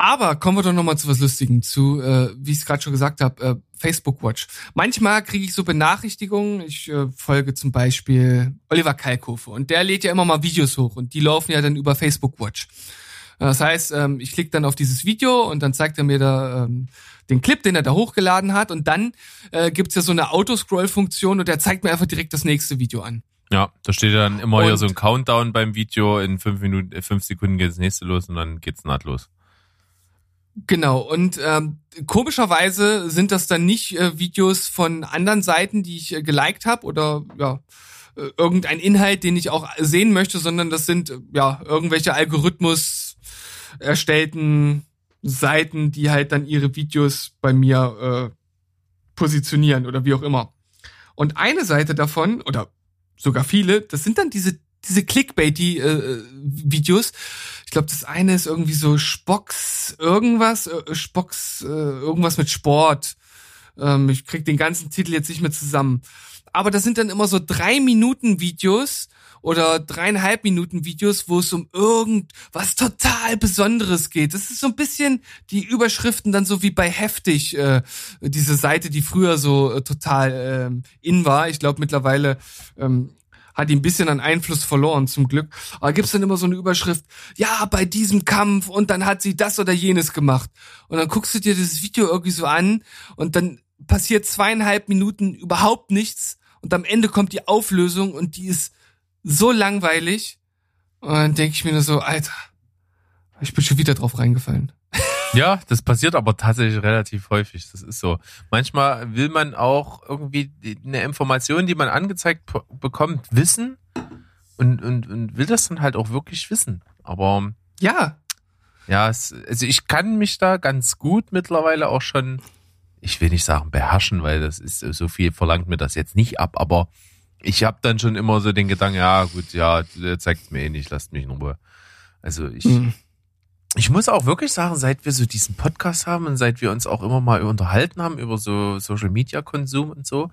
[SPEAKER 2] Aber kommen wir doch noch mal zu was Lustigem, zu, äh, wie ich es gerade schon gesagt habe, äh, Facebook Watch. Manchmal kriege ich so Benachrichtigungen. Ich äh, folge zum Beispiel Oliver Kalkofe und der lädt ja immer mal Videos hoch und die laufen ja dann über Facebook Watch. Das heißt, ähm, ich klicke dann auf dieses Video und dann zeigt er mir da ähm, den Clip, den er da hochgeladen hat und dann äh, gibt's ja so eine Autoscroll-Funktion und der zeigt mir einfach direkt das nächste Video an.
[SPEAKER 1] Ja, da steht dann immer und, hier so ein Countdown beim Video. In fünf Minuten, äh, fünf Sekunden geht das nächste los und dann geht's nahtlos.
[SPEAKER 2] Genau, und ähm, komischerweise sind das dann nicht äh, Videos von anderen Seiten, die ich äh, geliked habe oder ja, äh, irgendein Inhalt, den ich auch sehen möchte, sondern das sind äh, ja irgendwelche Algorithmus erstellten Seiten, die halt dann ihre Videos bei mir äh, positionieren oder wie auch immer. Und eine Seite davon, oder sogar viele, das sind dann diese diese Clickbaity-Videos. Äh, ich glaube, das eine ist irgendwie so Spocks irgendwas, äh, Spocks äh, irgendwas mit Sport. Ähm, ich krieg den ganzen Titel jetzt nicht mehr zusammen. Aber das sind dann immer so drei Minuten Videos oder dreieinhalb Minuten Videos, wo es um irgendwas total Besonderes geht. Das ist so ein bisschen die Überschriften dann so wie bei Heftig, äh, diese Seite, die früher so äh, total äh, in war. Ich glaube mittlerweile ähm, hat die ein bisschen an Einfluss verloren, zum Glück. Aber gibt's dann immer so eine Überschrift, ja, bei diesem Kampf und dann hat sie das oder jenes gemacht. Und dann guckst du dir dieses Video irgendwie so an und dann passiert zweieinhalb Minuten überhaupt nichts und am Ende kommt die Auflösung und die ist so langweilig. Und dann denke ich mir nur so, Alter, ich bin schon wieder drauf reingefallen.
[SPEAKER 1] Ja, das passiert aber tatsächlich relativ häufig. Das ist so. Manchmal will man auch irgendwie eine Information, die man angezeigt bekommt, wissen und, und, und will das dann halt auch wirklich wissen. Aber
[SPEAKER 2] ja.
[SPEAKER 1] Ja, es, also ich kann mich da ganz gut mittlerweile auch schon, ich will nicht sagen beherrschen, weil das ist so viel verlangt mir das jetzt nicht ab, aber ich habe dann schon immer so den Gedanken, ja gut, ja, zeigt mir eh nicht, lasst mich in Ruhe. Also ich, mhm ich muss auch wirklich sagen, seit wir so diesen Podcast haben und seit wir uns auch immer mal unterhalten haben über so Social Media Konsum und so,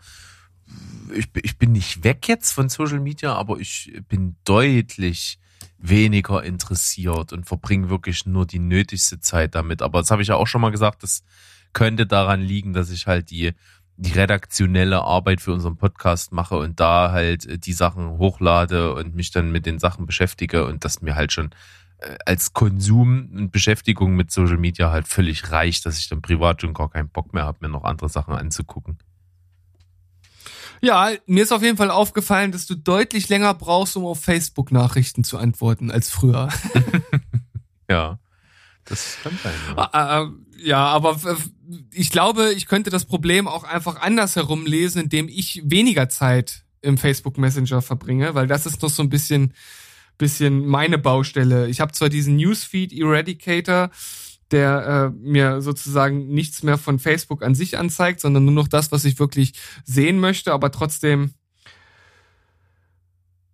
[SPEAKER 1] ich, ich bin nicht weg jetzt von Social Media, aber ich bin deutlich weniger interessiert und verbringe wirklich nur die nötigste Zeit damit. Aber das habe ich ja auch schon mal gesagt, das könnte daran liegen, dass ich halt die, die redaktionelle Arbeit für unseren Podcast mache und da halt die Sachen hochlade und mich dann mit den Sachen beschäftige und das mir halt schon äh, als Konsum und Beschäftigung mit Social Media halt völlig reicht, dass ich dann privat schon gar keinen Bock mehr habe, mir noch andere Sachen anzugucken.
[SPEAKER 2] Ja, mir ist auf jeden Fall aufgefallen, dass du deutlich länger brauchst, um auf Facebook Nachrichten zu antworten als früher.
[SPEAKER 1] ja, das kann sein.
[SPEAKER 2] Ja. Ah, äh, ja, aber ich glaube, ich könnte das Problem auch einfach andersherum lesen, indem ich weniger Zeit im Facebook Messenger verbringe, weil das ist noch so ein bisschen bisschen meine Baustelle. Ich habe zwar diesen Newsfeed Eradicator, der äh, mir sozusagen nichts mehr von Facebook an sich anzeigt, sondern nur noch das, was ich wirklich sehen möchte, aber trotzdem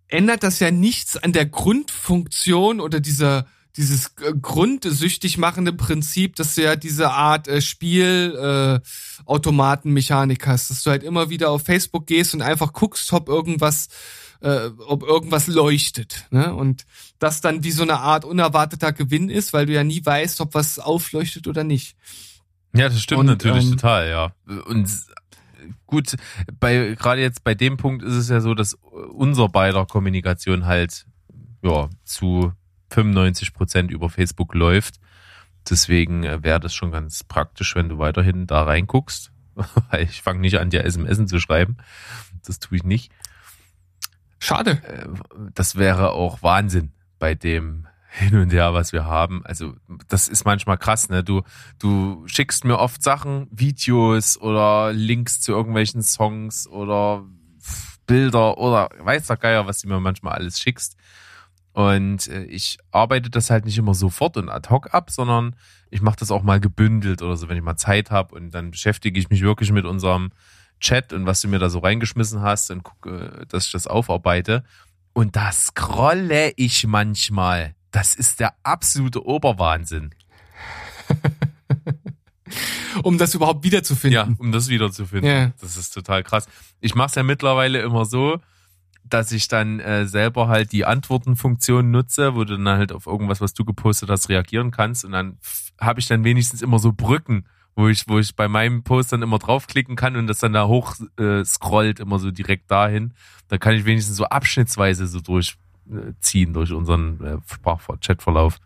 [SPEAKER 2] ändert das ja nichts an der Grundfunktion oder dieser dieses äh, grundsüchtig machende Prinzip, dass du ja diese Art äh, Spiel äh, Automatenmechanik hast, dass du halt immer wieder auf Facebook gehst und einfach guckst, ob irgendwas äh, ob irgendwas leuchtet. Ne? Und das dann wie so eine Art unerwarteter Gewinn ist, weil du ja nie weißt, ob was aufleuchtet oder nicht.
[SPEAKER 1] Ja, das stimmt und, natürlich ähm, total, ja. Und gut, bei gerade jetzt bei dem Punkt ist es ja so, dass unser beider Kommunikation halt ja zu 95 Prozent über Facebook läuft. Deswegen äh, wäre das schon ganz praktisch, wenn du weiterhin da reinguckst. Weil ich fange nicht an, dir SMS zu schreiben. Das tue ich nicht.
[SPEAKER 2] Schade.
[SPEAKER 1] Äh, das wäre auch Wahnsinn bei dem hin und her, was wir haben. Also das ist manchmal krass, ne? Du du schickst mir oft Sachen, Videos oder Links zu irgendwelchen Songs oder Bilder oder weiß der Geier, was du mir manchmal alles schickst. Und äh, ich arbeite das halt nicht immer sofort und ad hoc ab, sondern ich mache das auch mal gebündelt oder so, wenn ich mal Zeit habe und dann beschäftige ich mich wirklich mit unserem Chat und was du mir da so reingeschmissen hast und gucke, dass ich das aufarbeite. Und da scrolle ich manchmal. Das ist der absolute Oberwahnsinn.
[SPEAKER 2] um das überhaupt wiederzufinden.
[SPEAKER 1] Ja, um das wiederzufinden. Ja. Das ist total krass. Ich mache es ja mittlerweile immer so, dass ich dann äh, selber halt die Antwortenfunktion nutze, wo du dann halt auf irgendwas, was du gepostet hast, reagieren kannst. Und dann habe ich dann wenigstens immer so Brücken, wo ich, wo ich bei meinem Post dann immer draufklicken kann und das dann da hoch äh, scrollt, immer so direkt dahin. Da kann ich wenigstens so abschnittsweise so durchziehen durch unseren äh, Sprachchatverlauf.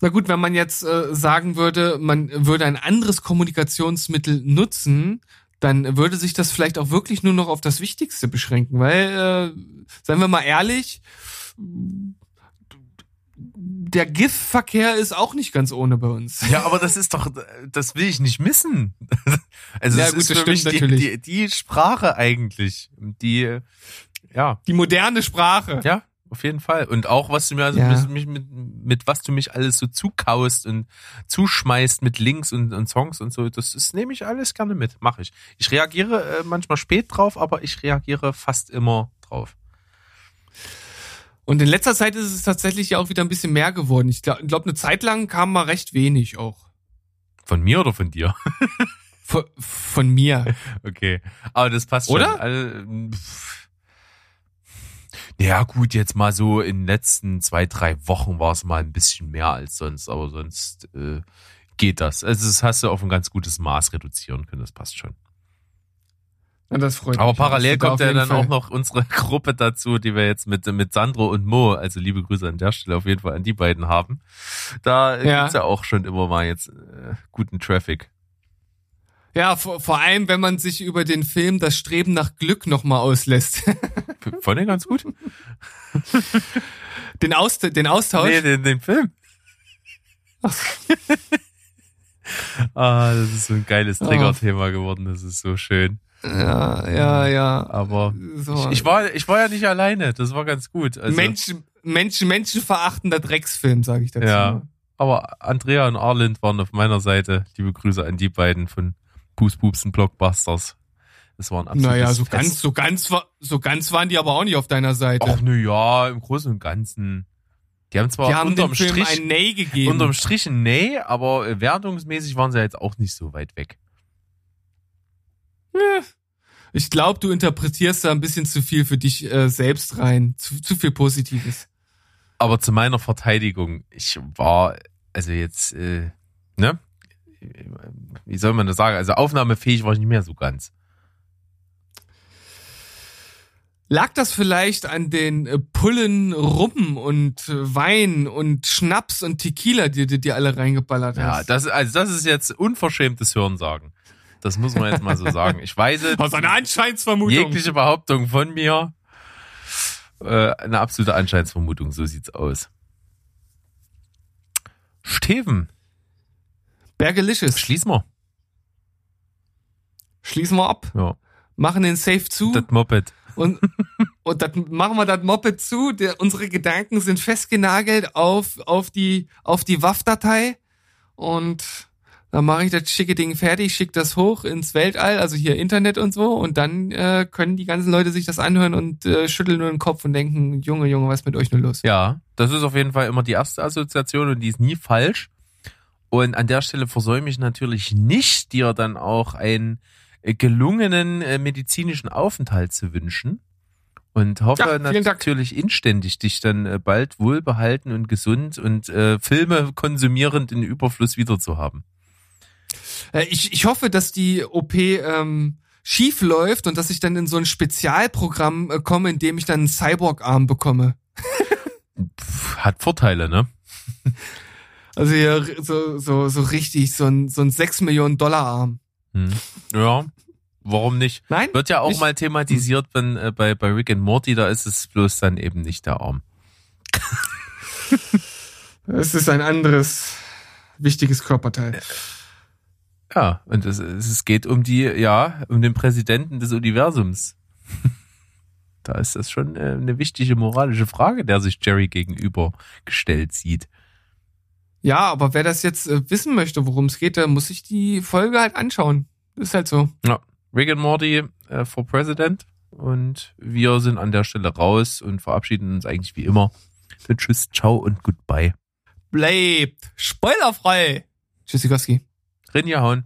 [SPEAKER 2] Na gut, wenn man jetzt äh, sagen würde, man würde ein anderes Kommunikationsmittel nutzen, dann würde sich das vielleicht auch wirklich nur noch auf das Wichtigste beschränken, weil, äh, seien wir mal ehrlich, der GIF-Verkehr ist auch nicht ganz ohne bei uns.
[SPEAKER 1] Ja, aber das ist doch, das will ich nicht missen. Also
[SPEAKER 2] Ja,
[SPEAKER 1] es
[SPEAKER 2] gut,
[SPEAKER 1] ist
[SPEAKER 2] das
[SPEAKER 1] für mich die,
[SPEAKER 2] natürlich.
[SPEAKER 1] die, die Sprache eigentlich, die, ja,
[SPEAKER 2] Die moderne Sprache.
[SPEAKER 1] ja, auf jeden Fall. Und auch was du mir, also
[SPEAKER 2] Ja.
[SPEAKER 1] mit, mit, mit was du mich alles so zukaust und zuschmeißt mit Links und, und Songs und so, das ist, nehme ich alles gerne mit, mache ich. Ich reagiere äh, manchmal spät drauf, aber ich reagiere fast immer drauf.
[SPEAKER 2] Und in letzter Zeit ist es tatsächlich ja auch wieder ein bisschen mehr geworden. Ich glaube, glaub, eine Zeit lang kam mal recht wenig auch.
[SPEAKER 1] Von mir oder von dir?
[SPEAKER 2] Von, von mir.
[SPEAKER 1] Okay. Aber das passt schon.
[SPEAKER 2] Oder?
[SPEAKER 1] Also, ja, gut, jetzt mal so in den letzten zwei, drei Wochen war es mal ein bisschen mehr als sonst, aber sonst äh, geht das. Also das hast du auf ein ganz gutes Maß reduzieren können, das passt schon.
[SPEAKER 2] Das freut
[SPEAKER 1] Aber
[SPEAKER 2] mich.
[SPEAKER 1] parallel kommt ja dann
[SPEAKER 2] Fall.
[SPEAKER 1] auch noch unsere Gruppe dazu, die wir jetzt mit, mit Sandro und Mo, also liebe Grüße an der Stelle auf jeden Fall an die beiden haben. Da
[SPEAKER 2] Ja.
[SPEAKER 1] gibt's ja auch schon immer mal jetzt äh, guten Traffic.
[SPEAKER 2] Ja, vor, vor allem, wenn man sich über den Film Das Streben nach Glück nochmal auslässt.
[SPEAKER 1] Fand ich ganz gut.
[SPEAKER 2] Den, Aus, den Austausch.
[SPEAKER 1] Nee, den, den Film. ah, das ist so ein geiles
[SPEAKER 2] Ah.
[SPEAKER 1] Triggerthema geworden. Das ist so schön.
[SPEAKER 2] Ja, ja, ja.
[SPEAKER 1] Aber
[SPEAKER 2] So.
[SPEAKER 1] ich, ich war, ich war ja nicht alleine. Das war ganz gut. Also,
[SPEAKER 2] Menschen, Menschen, menschenverachtender Drecksfilm, sage ich dazu.
[SPEAKER 1] Ja. Aber Andrea und Arlind waren auf meiner Seite. Liebe Grüße an die beiden von Bußbubsen Blockbusters. Das waren absolut.
[SPEAKER 2] Naja, so ganz, so ganz, so ganz waren die aber auch nicht auf deiner Seite.
[SPEAKER 1] Ach, nö, ja, im Großen und Ganzen. Die haben zwar
[SPEAKER 2] die haben
[SPEAKER 1] unterm Strich,
[SPEAKER 2] ein Nay gegeben.
[SPEAKER 1] unterm Strich ein Nee, aber wertungsmäßig waren sie jetzt auch nicht so weit weg.
[SPEAKER 2] Ich glaube, du interpretierst da ein bisschen zu viel für dich äh, selbst rein. Zu, zu viel Positives.
[SPEAKER 1] Aber zu meiner Verteidigung, ich war, also jetzt, äh, ne? Wie soll man das sagen? Also aufnahmefähig war ich nicht mehr so ganz.
[SPEAKER 2] Lag das vielleicht an den äh, Pullen Rum und äh, Wein und Schnaps und Tequila, die du dir alle reingeballert
[SPEAKER 1] Ja,
[SPEAKER 2] hast?
[SPEAKER 1] das, also das ist jetzt unverschämtes Hörensagen. Das muss man jetzt mal so sagen. Ich weise
[SPEAKER 2] Aus einer Anscheinsvermutung.
[SPEAKER 1] jegliche Behauptung von mir. Äh, eine absolute Anscheinsvermutung, so sieht's aus. Steven,
[SPEAKER 2] Bergelicious.
[SPEAKER 1] schließ mal.
[SPEAKER 2] Schließen wir ab.
[SPEAKER 1] Ja,
[SPEAKER 2] Machen den Safe zu.
[SPEAKER 1] das Moped.
[SPEAKER 2] Und, und dat, machen wir das Moped zu. Der, unsere Gedanken sind festgenagelt auf, auf die, auf die WAF-Datei. Und dann mache ich das schicke Ding fertig, schicke das hoch ins Weltall, also hier Internet und so. Und dann äh, können die ganzen Leute sich das anhören und äh, schütteln nur den Kopf und denken, Junge, Junge, was ist mit euch nur los?
[SPEAKER 1] Ja, das ist auf jeden Fall immer die erste Assoziation und die ist nie falsch. Und an der Stelle versäume ich natürlich nicht, dir dann auch einen äh, gelungenen äh, medizinischen Aufenthalt zu wünschen. Und hoffe
[SPEAKER 2] Ja, vielen Dank.
[SPEAKER 1] natürlich inständig, dich dann äh, bald wohlbehalten und gesund und äh, Filme konsumierend in Überfluss wieder zu haben.
[SPEAKER 2] Äh, ich, ich hoffe, dass die OP ähm, schief läuft und dass ich dann in so ein Spezialprogramm äh, komme, in dem ich dann einen Cyborg-Arm bekomme.
[SPEAKER 1] Hat Vorteile, ne?
[SPEAKER 2] Also hier so, so, so richtig, so ein, so ein 6 Millionen Dollar Arm.
[SPEAKER 1] Hm. Ja, warum nicht?
[SPEAKER 2] Nein?
[SPEAKER 1] Wird ja auch
[SPEAKER 2] Nicht-
[SPEAKER 1] mal thematisiert, wenn äh, bei, bei Rick and Morty, da ist es bloß dann eben nicht der Arm.
[SPEAKER 2] Es ist ein anderes wichtiges Körperteil.
[SPEAKER 1] Ja, und es, es geht um die, ja, um den Präsidenten des Universums. da ist das schon äh, eine wichtige moralische Frage, der sich Jerry gegenüber gestellt sieht.
[SPEAKER 2] Ja, aber wer das jetzt äh, wissen möchte, worum es geht, der muss sich die Folge halt anschauen. Ist halt so.
[SPEAKER 1] Ja, Rick and Morty äh, for President. Und wir sind an der Stelle raus und verabschieden uns eigentlich wie immer. Mit Tschüss, ciao und goodbye.
[SPEAKER 2] Bleibt spoilerfrei. Tschüssikowski.
[SPEAKER 1] Rinja Reingehauen.